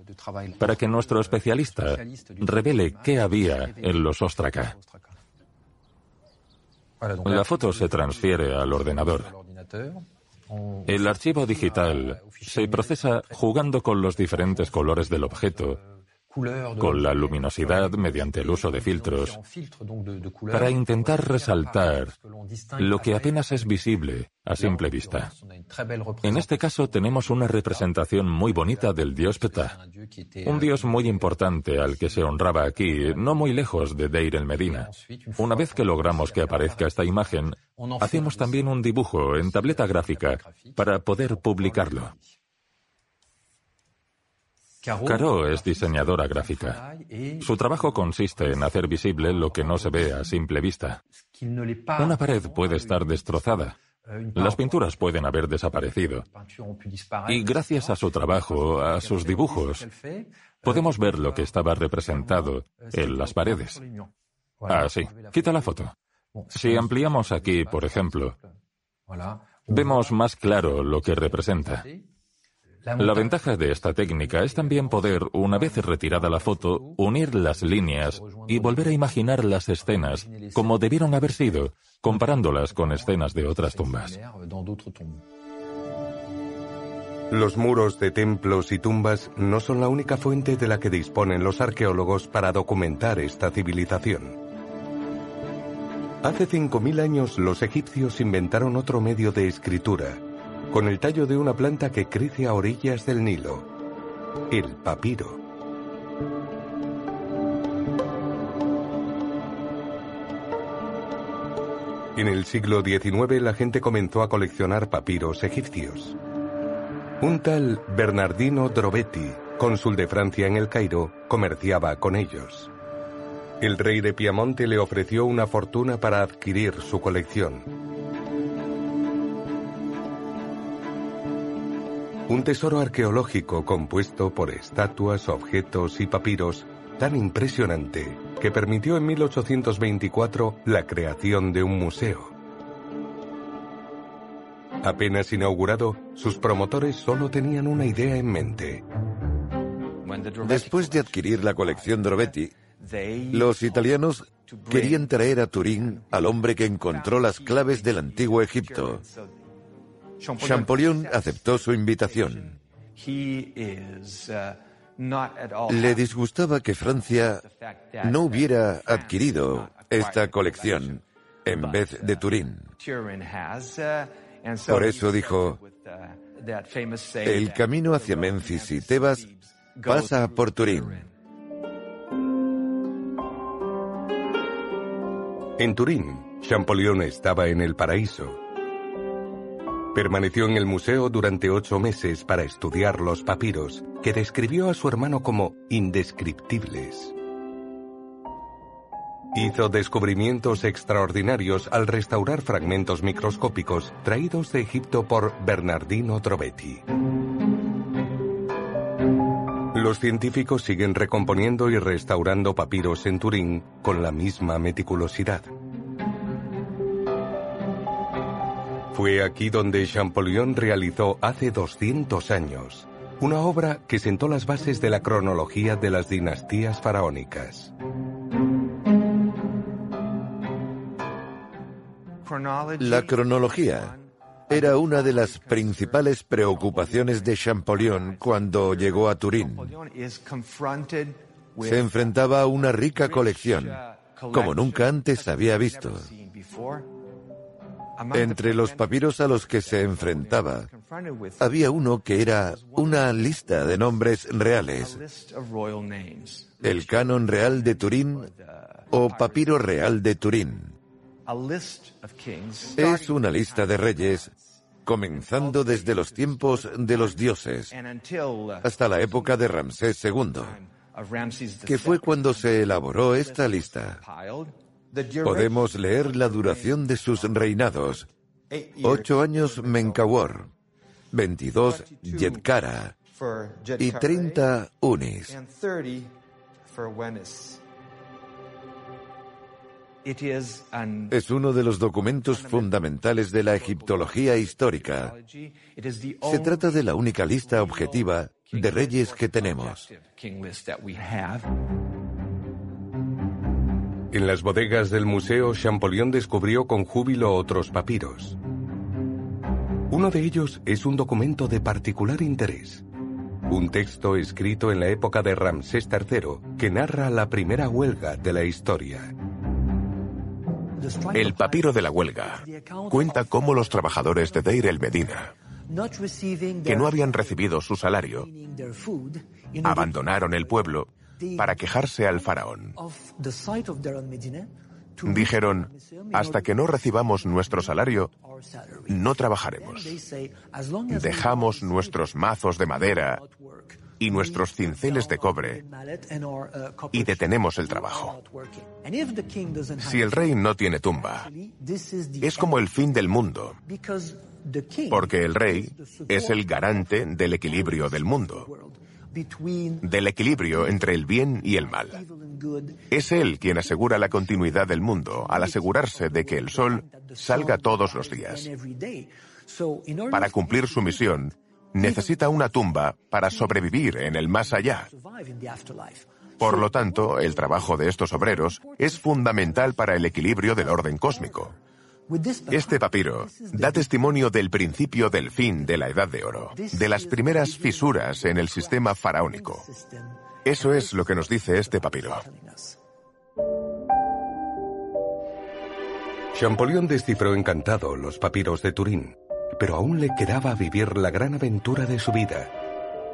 para que nuestro especialista revele qué había en los ostraca. La foto se transfiere al ordenador. El archivo digital se procesa jugando con los diferentes colores del objeto con la luminosidad mediante el uso de filtros para intentar resaltar lo que apenas es visible a simple vista. En este caso tenemos una representación muy bonita del dios Ptah, un dios muy importante al que se honraba aquí, no muy lejos de Deir el Medina. Una vez que logramos que aparezca esta imagen, hacemos también un dibujo en tableta gráfica para poder publicarlo. Caro es diseñadora gráfica. Su trabajo consiste en hacer visible lo que no se ve a simple vista. Una pared puede estar destrozada. Las pinturas pueden haber desaparecido. Y gracias a su trabajo, a sus dibujos, podemos ver lo que estaba representado en las paredes. Ah, sí. Quita la foto. Si ampliamos aquí, por ejemplo, vemos más claro lo que representa. La ventaja de esta técnica es también poder, una vez retirada la foto, unir las líneas y volver a imaginar las escenas como debieron haber sido, comparándolas con escenas de otras tumbas. Los muros de templos y tumbas no son la única fuente de la que disponen los arqueólogos para documentar esta civilización. Hace 5.000 años los egipcios inventaron otro medio de escritura, con el tallo de una planta que crece a orillas del Nilo, el papiro. En el siglo XIX la gente comenzó a coleccionar papiros egipcios. Un tal Bernardino Drobetti, cónsul de Francia en el Cairo, comerciaba con ellos. El rey de Piamonte le ofreció una fortuna para adquirir su colección. Un tesoro arqueológico compuesto por estatuas, objetos y papiros tan impresionante que permitió en 1824 la creación de un museo. Apenas inaugurado, sus promotores solo tenían una idea en mente. Después de adquirir la colección Drobetti, los italianos querían traer a Turín al hombre que encontró las claves del antiguo Egipto. Champollion aceptó su invitación. Le disgustaba que Francia no hubiera adquirido esta colección en vez de Turín. Por eso dijo, el camino hacia Memphis y Tebas pasa por Turín. En Turín, Champollion estaba en el paraíso. Permaneció en el museo durante ocho meses para estudiar los papiros, que describió a su hermano como indescriptibles. Hizo descubrimientos extraordinarios al restaurar fragmentos microscópicos traídos de Egipto por Bernardino Trovetti. Los científicos siguen recomponiendo y restaurando papiros en Turín con la misma meticulosidad. Fue aquí donde Champollion realizó hace 200 años una obra que sentó las bases de la cronología de las dinastías faraónicas. La cronología era una de las principales preocupaciones de Champollion cuando llegó a Turín. Se enfrentaba a una rica colección, como nunca antes había visto. Entre los papiros a los que se enfrentaba, había uno que era una lista de nombres reales, el canon real de Turín o papiro real de Turín. Es una lista de reyes comenzando desde los tiempos de los dioses hasta la época de Ramsés II, que fue cuando se elaboró esta lista. Podemos leer la duración de sus reinados. Ocho años Menkawar, veintidós Yetkara y treinta Unis. Es uno de los documentos fundamentales de la egiptología histórica. Se trata de la única lista objetiva de reyes que tenemos. En las bodegas del museo, Champollion descubrió con júbilo otros papiros. Uno de ellos es un documento de particular interés. Un texto escrito en la época de Ramsés III que narra la primera huelga de la historia. El papiro de la huelga cuenta cómo los trabajadores de Deir el Medina, que no habían recibido su salario, abandonaron el pueblo para quejarse al faraón. Dijeron, hasta que no recibamos nuestro salario, no trabajaremos. Dejamos nuestros mazos de madera y nuestros cinceles de cobre y detenemos el trabajo. Si el rey no tiene tumba, es como el fin del mundo, porque el rey es el garante del equilibrio del mundo del equilibrio entre el bien y el mal. Es Él quien asegura la continuidad del mundo al asegurarse de que el sol salga todos los días. Para cumplir su misión, necesita una tumba para sobrevivir en el más allá. Por lo tanto, el trabajo de estos obreros es fundamental para el equilibrio del orden cósmico. Este papiro da testimonio del principio del fin de la Edad de Oro, de las primeras fisuras en el sistema faraónico. Eso es lo que nos dice este papiro. Champollion descifró encantado los papiros de Turín, pero aún le quedaba vivir la gran aventura de su vida.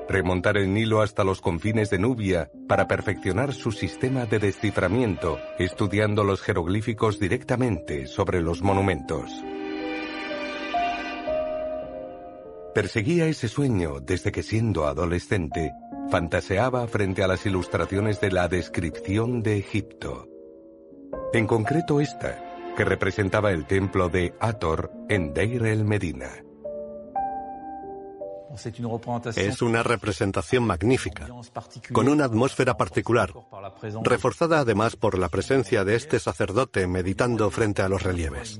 Remontar el Nilo hasta los confines de Nubia para perfeccionar su sistema de desciframiento, estudiando los jeroglíficos directamente sobre los monumentos. Perseguía ese sueño desde que siendo adolescente fantaseaba frente a las ilustraciones de la descripción de Egipto. En concreto esta, que representaba el templo de Ator en Deir el Medina. Es una representación magnífica, con una atmósfera particular, reforzada además por la presencia de este sacerdote meditando frente a los relieves.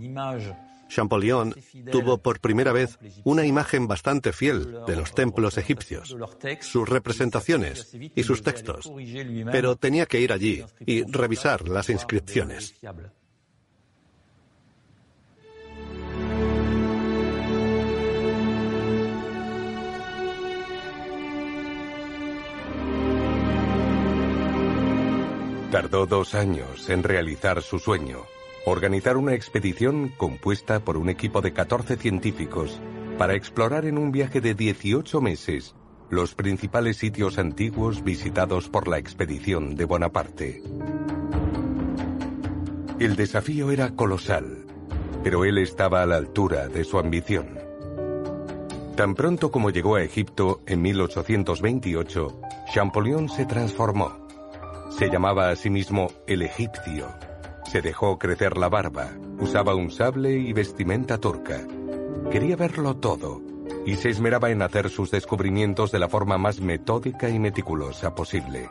Champollion tuvo por primera vez una imagen bastante fiel de los templos egipcios, sus representaciones y sus textos, pero tenía que ir allí y revisar las inscripciones. Tardó dos años en realizar su sueño, organizar una expedición compuesta por un equipo de 14 científicos para explorar en un viaje de 18 meses los principales sitios antiguos visitados por la expedición de Bonaparte. El desafío era colosal, pero él estaba a la altura de su ambición. Tan pronto como llegó a Egipto en 1828, Champollion se transformó. Se llamaba a sí mismo el egipcio. Se dejó crecer la barba, usaba un sable y vestimenta turca. Quería verlo todo y se esmeraba en hacer sus descubrimientos de la forma más metódica y meticulosa posible.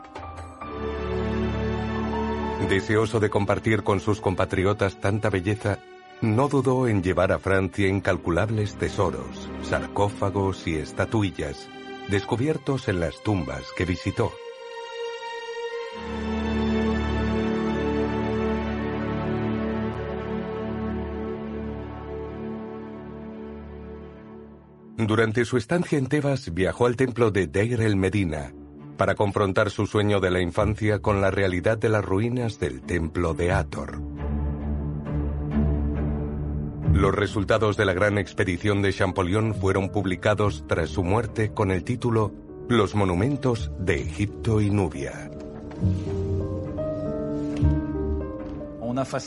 Deseoso de compartir con sus compatriotas tanta belleza, no dudó en llevar a Francia incalculables tesoros, sarcófagos y estatuillas, descubiertos en las tumbas que visitó. Durante su estancia en Tebas viajó al templo de Deir el Medina para confrontar su sueño de la infancia con la realidad de las ruinas del templo de Ator. Los resultados de la gran expedición de Champollion fueron publicados tras su muerte con el título Los monumentos de Egipto y Nubia.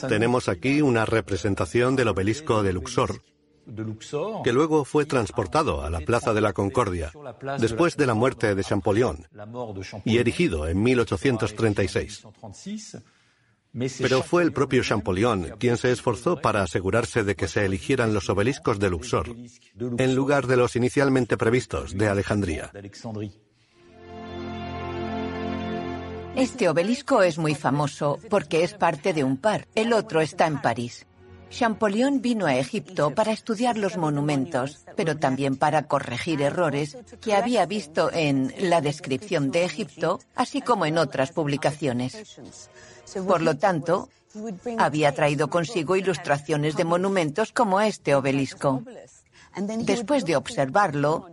Tenemos aquí una representación del obelisco de Luxor, que luego fue transportado a la Plaza de la Concordia después de la muerte de Champollion y erigido en 1836. Pero fue el propio Champollion quien se esforzó para asegurarse de que se eligieran los obeliscos de Luxor, en lugar de los inicialmente previstos de Alejandría. Este obelisco es muy famoso porque es parte de un par. El otro está en París. Champollion vino a Egipto para estudiar los monumentos, pero también para corregir errores que había visto en la descripción de Egipto, así como en otras publicaciones. Por lo tanto, había traído consigo ilustraciones de monumentos como este obelisco. Después de observarlo,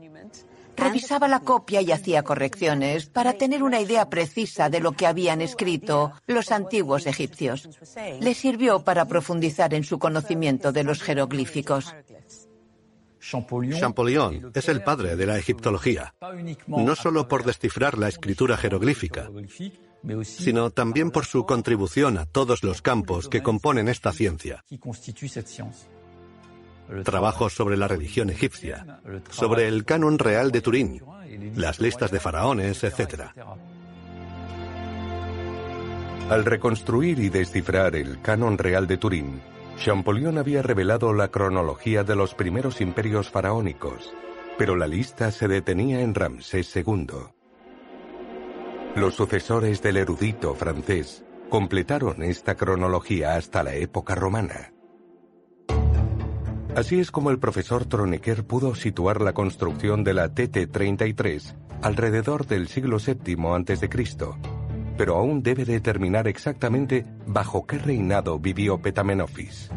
revisaba la copia y hacía correcciones para tener una idea precisa de lo que habían escrito los antiguos egipcios. Le sirvió para profundizar en su conocimiento de los jeroglíficos. Champollion es el padre de la egiptología, no solo por descifrar la escritura jeroglífica, sino también por su contribución a todos los campos que componen esta ciencia trabajos sobre la religión egipcia, sobre el canon real de Turín, las listas de faraones, etc. Al reconstruir y descifrar el canon real de Turín, Champollion había revelado la cronología de los primeros imperios faraónicos, pero la lista se detenía en Ramsés II. Los sucesores del erudito francés completaron esta cronología hasta la época romana. Así es como el profesor Tronecker pudo situar la construcción de la TT-33 alrededor del siglo VII a.C., pero aún debe determinar exactamente bajo qué reinado vivió Petamenofis.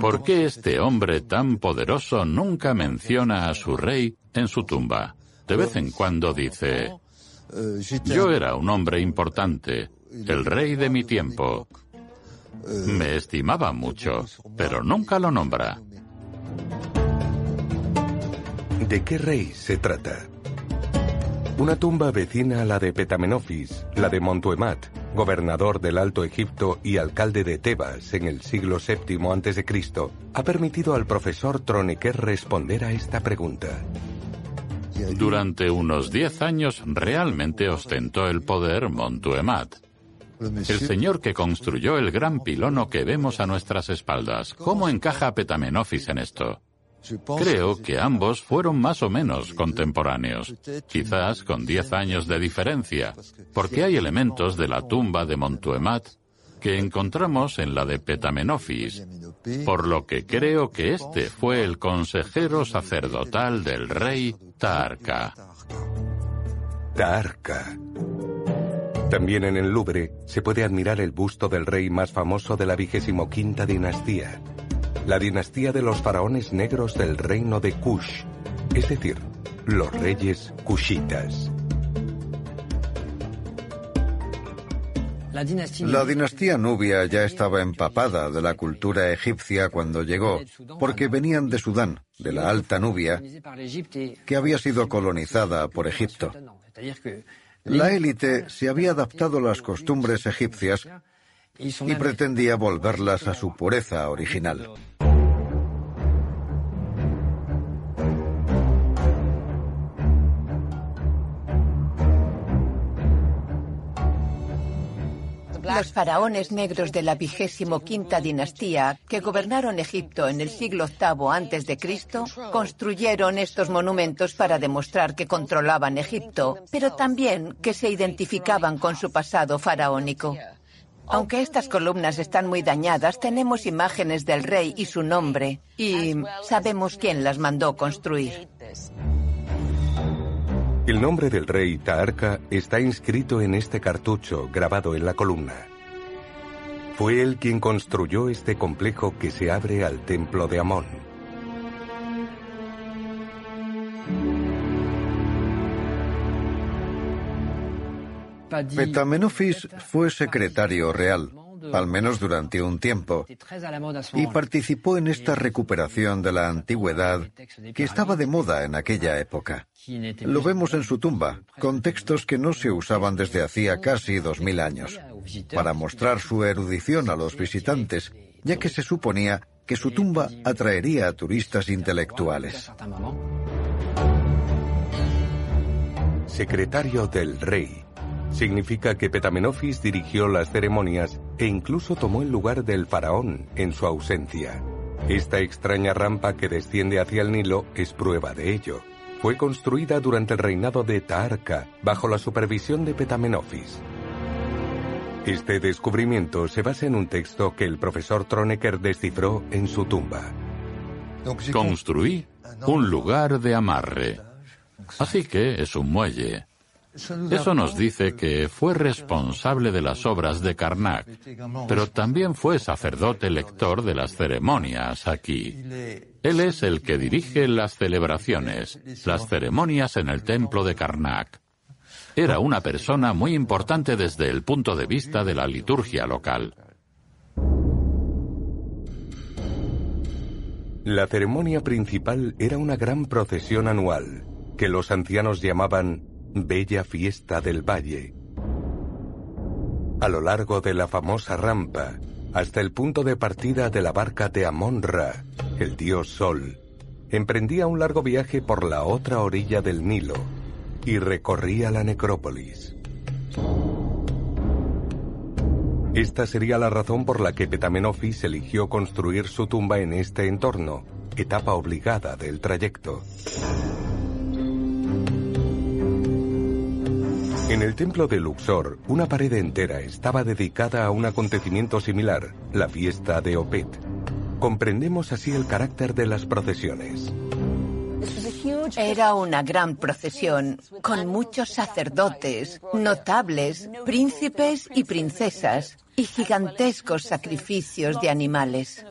¿Por qué este hombre tan poderoso nunca menciona a su rey en su tumba? De vez en cuando dice, yo era un hombre importante, el rey de mi tiempo, me estimaba mucho, pero nunca lo nombra. ¿De qué rey se trata? Una tumba vecina a la de Petamenofis, la de Montuemat, gobernador del Alto Egipto y alcalde de Tebas en el siglo VII a.C., ha permitido al profesor Tronecker responder a esta pregunta. Durante unos diez años realmente ostentó el poder Montuemat, el señor que construyó el gran pilono que vemos a nuestras espaldas. ¿Cómo encaja Petamenofis en esto? Creo que ambos fueron más o menos contemporáneos, quizás con diez años de diferencia, porque hay elementos de la tumba de Montuemat que encontramos en la de Petamenofis, por lo que creo que este fue el consejero sacerdotal del rey Taarka. Taarka. También en el Louvre se puede admirar el busto del rey más famoso de la vigésimo quinta dinastía, la dinastía de los faraones negros del reino de Kush, es decir, los reyes kushitas. La dinastía nubia ya estaba empapada de la cultura egipcia cuando llegó, porque venían de Sudán, de la Alta Nubia, que había sido colonizada por Egipto. La élite se había adaptado a las costumbres egipcias y pretendía volverlas a su pureza original. Los faraones negros de la vigésimo quinta dinastía, que gobernaron Egipto en el siglo VIII antes de Cristo, construyeron estos monumentos para demostrar que controlaban Egipto, pero también que se identificaban con su pasado faraónico. Aunque estas columnas están muy dañadas, tenemos imágenes del rey y su nombre, y sabemos quién las mandó construir. El nombre del rey Taarka está inscrito en este cartucho grabado en la columna. Fue él quien construyó este complejo que se abre al templo de Amón. Petamenofis fue secretario real al menos durante un tiempo, y participó en esta recuperación de la antigüedad que estaba de moda en aquella época. Lo vemos en su tumba, con textos que no se usaban desde hacía casi dos mil años, para mostrar su erudición a los visitantes, ya que se suponía que su tumba atraería a turistas intelectuales. Secretario del Rey Significa que Petamenofis dirigió las ceremonias e incluso tomó el lugar del faraón en su ausencia. Esta extraña rampa que desciende hacia el Nilo es prueba de ello. Fue construida durante el reinado de Taarka bajo la supervisión de Petamenofis. Este descubrimiento se basa en un texto que el profesor Tronecker descifró en su tumba. Construí un lugar de amarre. Así que es un muelle. Eso nos dice que fue responsable de las obras de Karnak, pero también fue sacerdote lector de las ceremonias aquí. Él es el que dirige las celebraciones, las ceremonias en el templo de Karnak. Era una persona muy importante desde el punto de vista de la liturgia local. La ceremonia principal era una gran procesión anual, que los ancianos llamaban Bella Fiesta del Valle. A lo largo de la famosa rampa, hasta el punto de partida de la barca de Amon-Ra, el dios Sol, emprendía un largo viaje por la otra orilla del Nilo y recorría la necrópolis. Esta sería la razón por la que Petamenofis eligió construir su tumba en este entorno, etapa obligada del trayecto. En el templo de Luxor, una pared entera estaba dedicada a un acontecimiento similar, la fiesta de Opet. Comprendemos así el carácter de las procesiones. Era una gran procesión con muchos sacerdotes, notables, príncipes y princesas y gigantescos sacrificios de animales.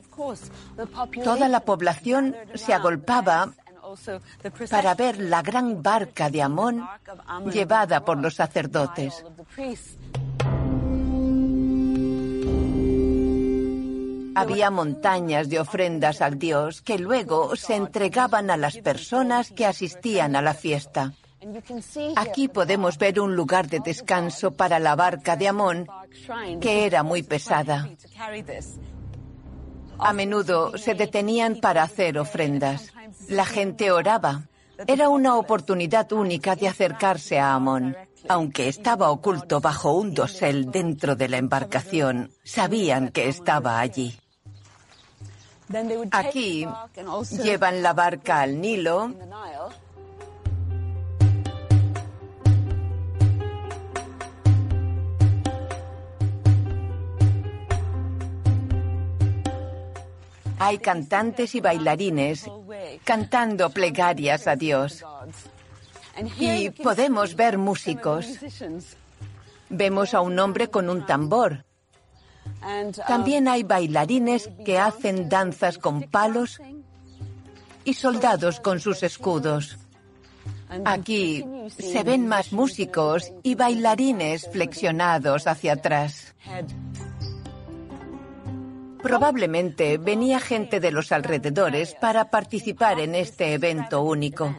Toda la población se agolpaba para ver la gran barca de Amón llevada por los sacerdotes. Había montañas de ofrendas al dios que luego se entregaban a las personas que asistían a la fiesta. Aquí podemos ver un lugar de descanso para la barca de Amón, que era muy pesada. A menudo se detenían para hacer ofrendas. La gente oraba. Era una oportunidad única de acercarse a Amón. Aunque estaba oculto bajo un dosel dentro de la embarcación, sabían que estaba allí. Aquí llevan la barca al Nilo hay cantantes y bailarines cantando plegarias a Dios. Y podemos ver músicos. Vemos a un hombre con un tambor. También hay bailarines que hacen danzas con palos y soldados con sus escudos. Aquí se ven más músicos y bailarines flexionados hacia atrás. Probablemente venía gente de los alrededores para participar en este evento único.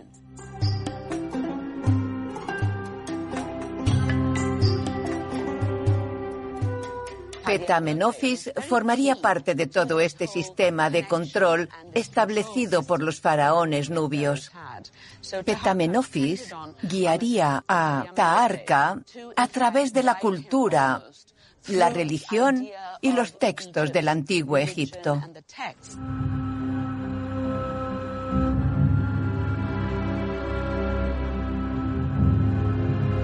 Petamenofis formaría parte de todo este sistema de control establecido por los faraones nubios. Petamenofis guiaría a Taarca a través de la cultura, la religión y los textos del antiguo Egipto.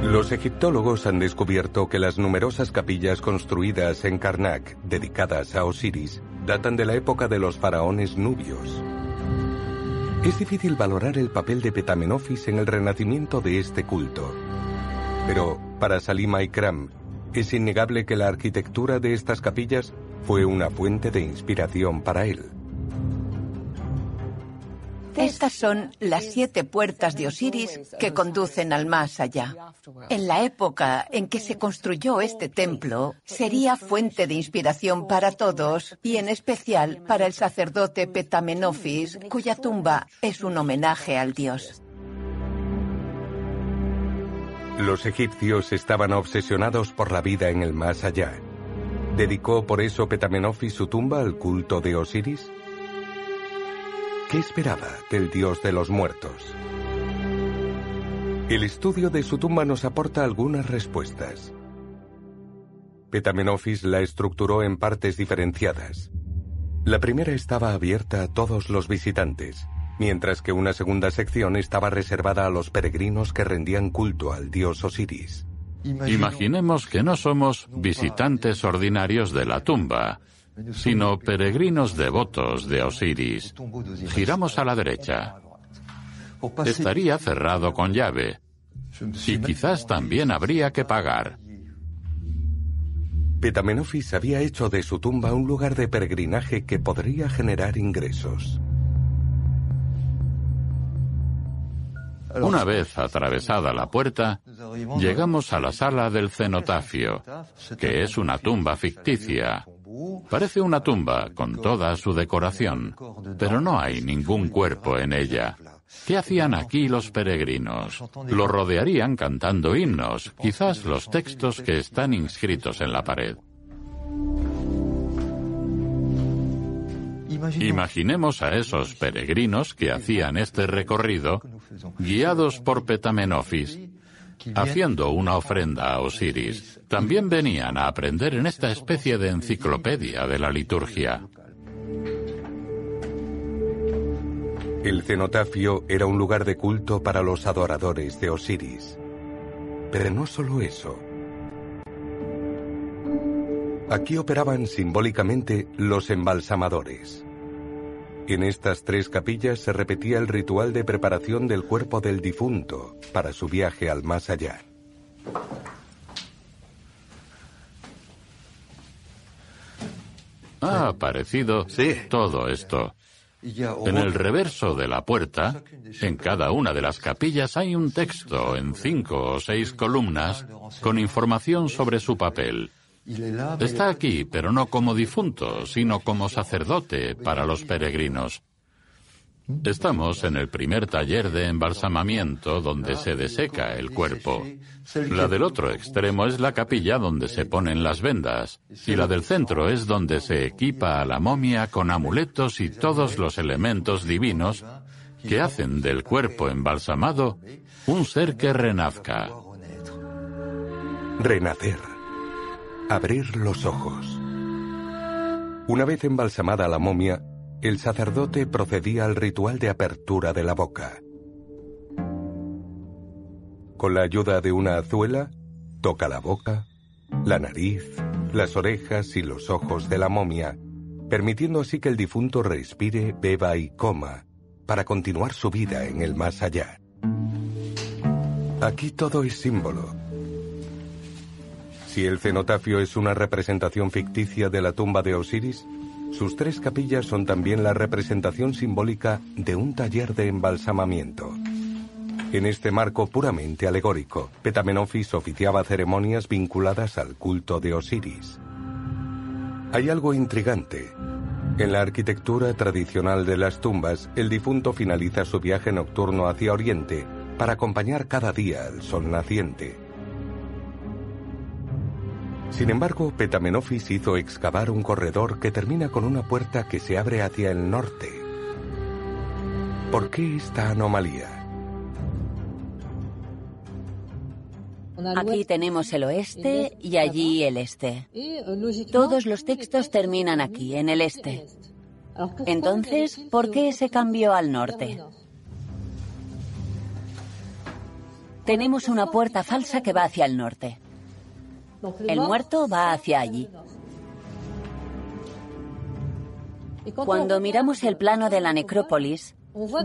Los egiptólogos han descubierto que las numerosas capillas construidas en Karnak dedicadas a Osiris datan de la época de los faraones nubios. Es difícil valorar el papel de Petamenofis en el renacimiento de este culto. Pero para Salima Ikram, es innegable que la arquitectura de estas capillas fue una fuente de inspiración para él. Estas son las siete puertas de Osiris que conducen al más allá. En la época en que se construyó este templo, sería fuente de inspiración para todos y en especial para el sacerdote Petamenofis, cuya tumba es un homenaje al dios. Los egipcios estaban obsesionados por la vida en el más allá. ¿Dedicó por eso Petamenofis su tumba al culto de Osiris? ¿Qué esperaba del dios de los muertos? El estudio de su tumba nos aporta algunas respuestas. Petamenofis la estructuró en partes diferenciadas. La primera estaba abierta a todos los visitantes mientras que una segunda sección estaba reservada a los peregrinos que rendían culto al dios Osiris. Imaginemos que no somos visitantes ordinarios de la tumba, sino peregrinos devotos de Osiris. Giramos a la derecha. Estaría cerrado con llave. Y quizás también habría que pagar. Petamenofis había hecho de su tumba un lugar de peregrinaje que podría generar ingresos. Una vez atravesada la puerta, llegamos a la sala del cenotafio, que es una tumba ficticia. Parece una tumba con toda su decoración, pero no hay ningún cuerpo en ella. ¿Qué hacían aquí los peregrinos? Lo rodearían cantando himnos, quizás los textos que están inscritos en la pared. Imaginemos a esos peregrinos que hacían este recorrido guiados por Petamenofis, haciendo una ofrenda a Osiris. También venían a aprender en esta especie de enciclopedia de la liturgia. El cenotafio era un lugar de culto para los adoradores de Osiris. Pero no solo eso. Aquí operaban simbólicamente los embalsamadores. En estas tres capillas se repetía el ritual de preparación del cuerpo del difunto para su viaje al más allá. Ha aparecido todo esto. En el reverso de la puerta, en cada una de las capillas hay un texto en cinco o seis columnas con información sobre su papel. Está aquí, pero no como difunto, sino como sacerdote para los peregrinos. Estamos en el primer taller de embalsamamiento donde se deseca el cuerpo. La del otro extremo es la capilla donde se ponen las vendas y la del centro es donde se equipa a la momia con amuletos y todos los elementos divinos que hacen del cuerpo embalsamado un ser que renazca. Renacer. Abrir los ojos. Una vez embalsamada la momia, el sacerdote procedía al ritual de apertura de la boca. Con la ayuda de una azuela, toca la boca, la nariz, las orejas y los ojos de la momia, permitiendo así que el difunto respire, beba y coma para continuar su vida en el más allá. Aquí todo es símbolo. Si el cenotafio es una representación ficticia de la tumba de Osiris, sus tres capillas son también la representación simbólica de un taller de embalsamamiento. En este marco puramente alegórico, Petamenofis oficiaba ceremonias vinculadas al culto de Osiris. Hay algo intrigante. En la arquitectura tradicional de las tumbas, el difunto finaliza su viaje nocturno hacia Oriente para acompañar cada día al sol naciente. Sin embargo, Petamenofis hizo excavar un corredor que termina con una puerta que se abre hacia el norte. ¿Por qué esta anomalía? Aquí tenemos el oeste y allí el este. Todos los textos terminan aquí, en el este. Entonces, ¿por qué se cambió al norte? Tenemos una puerta falsa que va hacia el norte. El muerto va hacia allí. Cuando miramos el plano de la necrópolis,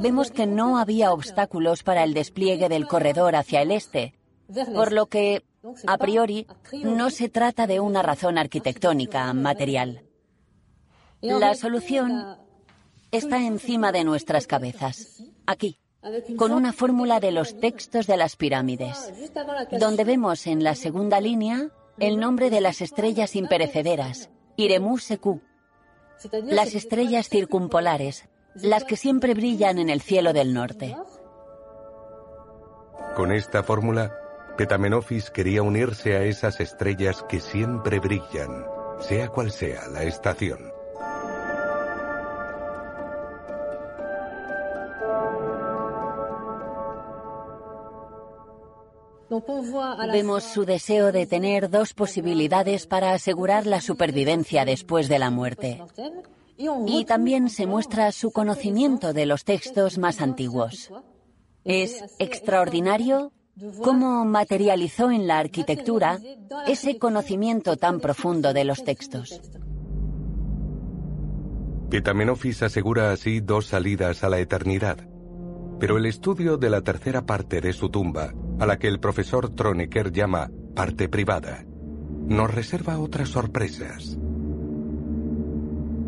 vemos que no había obstáculos para el despliegue del corredor hacia el este, por lo que, a priori, no se trata de una razón arquitectónica material. La solución está encima de nuestras cabezas, aquí, con una fórmula de los textos de las pirámides, donde vemos en la segunda línea el nombre de las estrellas imperecederas, Iremú Seku, las estrellas circumpolares, las que siempre brillan en el cielo del norte. Con esta fórmula, Petamenofis quería unirse a esas estrellas que siempre brillan, sea cual sea la estación. Vemos su deseo de tener dos posibilidades para asegurar la supervivencia después de la muerte. Y también se muestra su conocimiento de los textos más antiguos. Es extraordinario cómo materializó en la arquitectura ese conocimiento tan profundo de los textos. Petamenofis asegura así dos salidas a la eternidad. Pero el estudio de la tercera parte de su tumba a la que el profesor Tronecker llama parte privada, nos reserva otras sorpresas.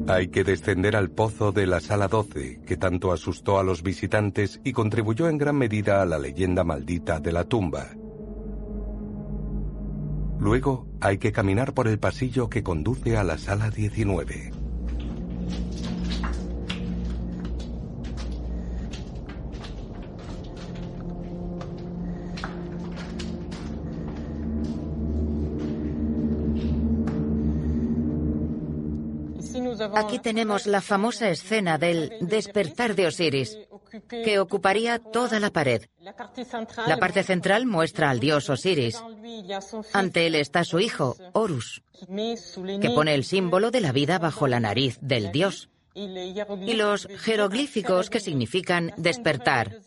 Hay que descender al pozo de la sala 12, que tanto asustó a los visitantes y contribuyó en gran medida a la leyenda maldita de la tumba. Luego hay que caminar por el pasillo que conduce a la sala 19. Aquí tenemos la famosa escena del despertar de Osiris, que ocuparía toda la pared. La parte central muestra al dios Osiris. Ante él está su hijo, Horus, que pone el símbolo de la vida bajo la nariz del dios y los jeroglíficos que significan despertar.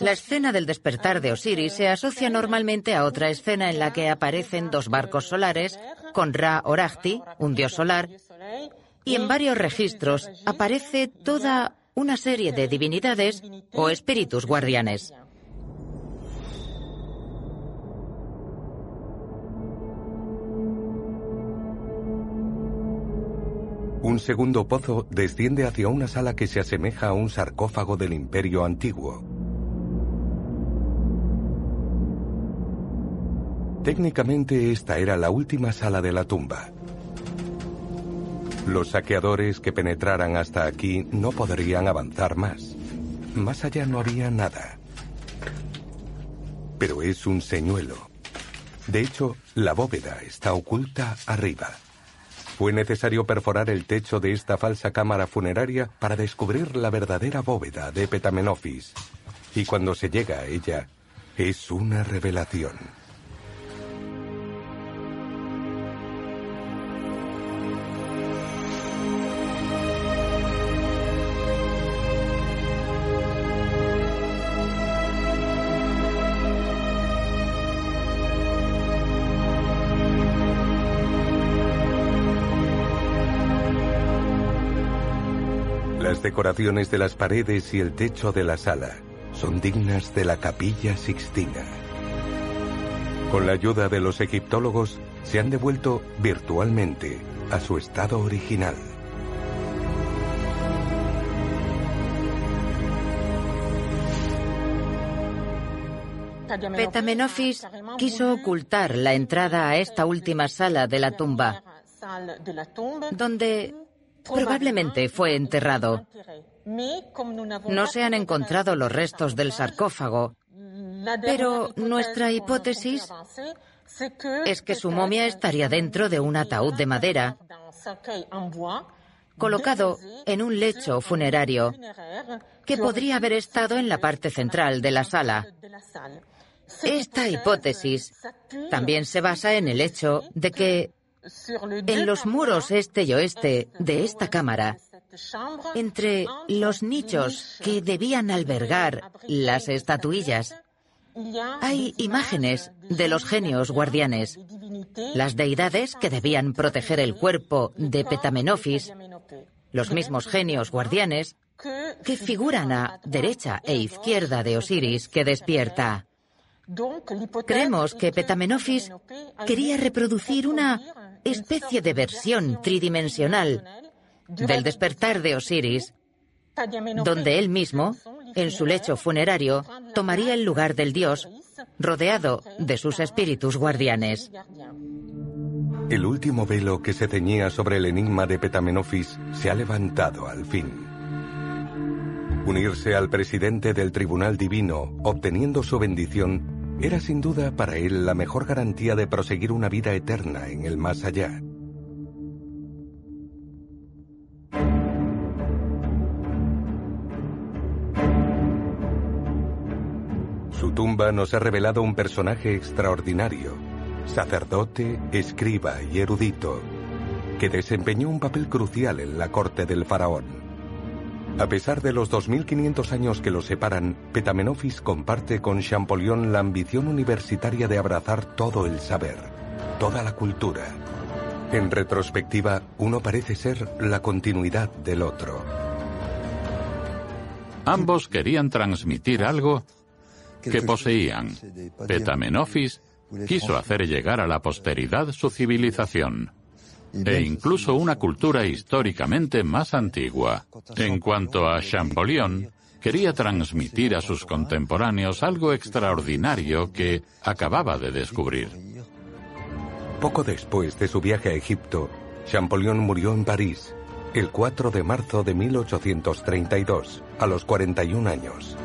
La escena del despertar de Osiris se asocia normalmente a otra escena en la que aparecen dos barcos solares con Ra Orahti, un dios solar, y en varios registros aparece toda una serie de divinidades o espíritus guardianes. Un segundo pozo desciende hacia una sala que se asemeja a un sarcófago del imperio antiguo. Técnicamente esta era la última sala de la tumba. Los saqueadores que penetraran hasta aquí no podrían avanzar más. Más allá no había nada. Pero es un señuelo. De hecho, la bóveda está oculta arriba. Fue necesario perforar el techo de esta falsa cámara funeraria para descubrir la verdadera bóveda de Petamenofis. Y cuando se llega a ella, es una revelación. Decoraciones de las paredes y el techo de la sala son dignas de la capilla sixtina. Con la ayuda de los egiptólogos, se han devuelto virtualmente a su estado original. Petamenofis quiso ocultar la entrada a esta última sala de la tumba, donde Probablemente fue enterrado. No se han encontrado los restos del sarcófago, pero nuestra hipótesis es que su momia estaría dentro de un ataúd de madera, colocado en un lecho funerario, que podría haber estado en la parte central de la sala. Esta hipótesis también se basa en el hecho de que en los muros este y oeste de esta cámara, entre los nichos que debían albergar las estatuillas, hay imágenes de los genios guardianes, las deidades que debían proteger el cuerpo de Petamenofis, los mismos genios guardianes que figuran a derecha e izquierda de Osiris que despierta. Creemos que Petamenofis quería reproducir una especie de versión tridimensional del despertar de Osiris, donde él mismo, en su lecho funerario, tomaría el lugar del dios, rodeado de sus espíritus guardianes. El último velo que se ceñía sobre el enigma de Petamenofis se ha levantado al fin. Unirse al presidente del Tribunal Divino, obteniendo su bendición, era sin duda para él la mejor garantía de proseguir una vida eterna en el más allá. Su tumba nos ha revelado un personaje extraordinario, sacerdote, escriba y erudito, que desempeñó un papel crucial en la corte del faraón. A pesar de los 2.500 años que los separan, Petamenofis comparte con Champollion la ambición universitaria de abrazar todo el saber, toda la cultura. En retrospectiva, uno parece ser la continuidad del otro. Ambos querían transmitir algo que poseían. Petamenofis quiso hacer llegar a la posteridad su civilización e incluso una cultura históricamente más antigua. En cuanto a Champollion, quería transmitir a sus contemporáneos algo extraordinario que acababa de descubrir. Poco después de su viaje a Egipto, Champollion murió en París el 4 de marzo de 1832, a los 41 años.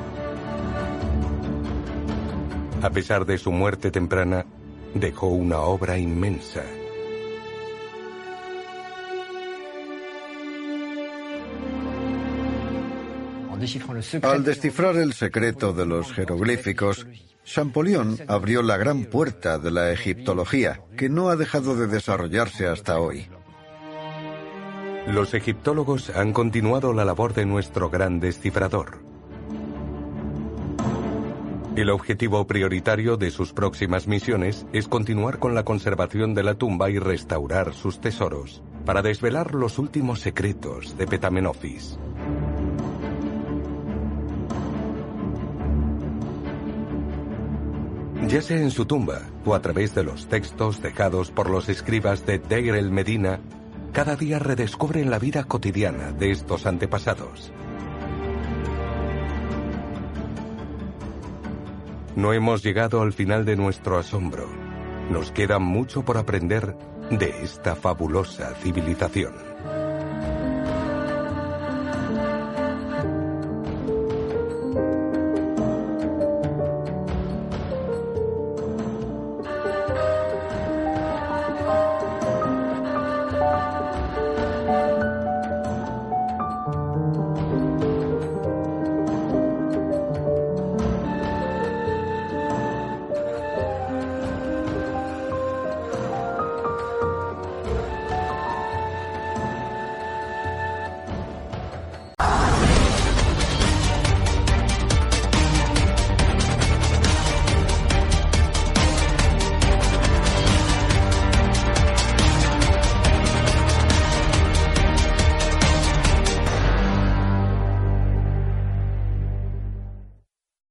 A pesar de su muerte temprana, dejó una obra inmensa. Al descifrar el secreto de los jeroglíficos, Champollion abrió la gran puerta de la egiptología, que no ha dejado de desarrollarse hasta hoy. Los egiptólogos han continuado la labor de nuestro gran descifrador. El objetivo prioritario de sus próximas misiones es continuar con la conservación de la tumba y restaurar sus tesoros, para desvelar los últimos secretos de Petamenofis. Ya sea en su tumba o a través de los textos dejados por los escribas de Deir el Medina, cada día redescubren la vida cotidiana de estos antepasados. No hemos llegado al final de nuestro asombro. Nos queda mucho por aprender de esta fabulosa civilización.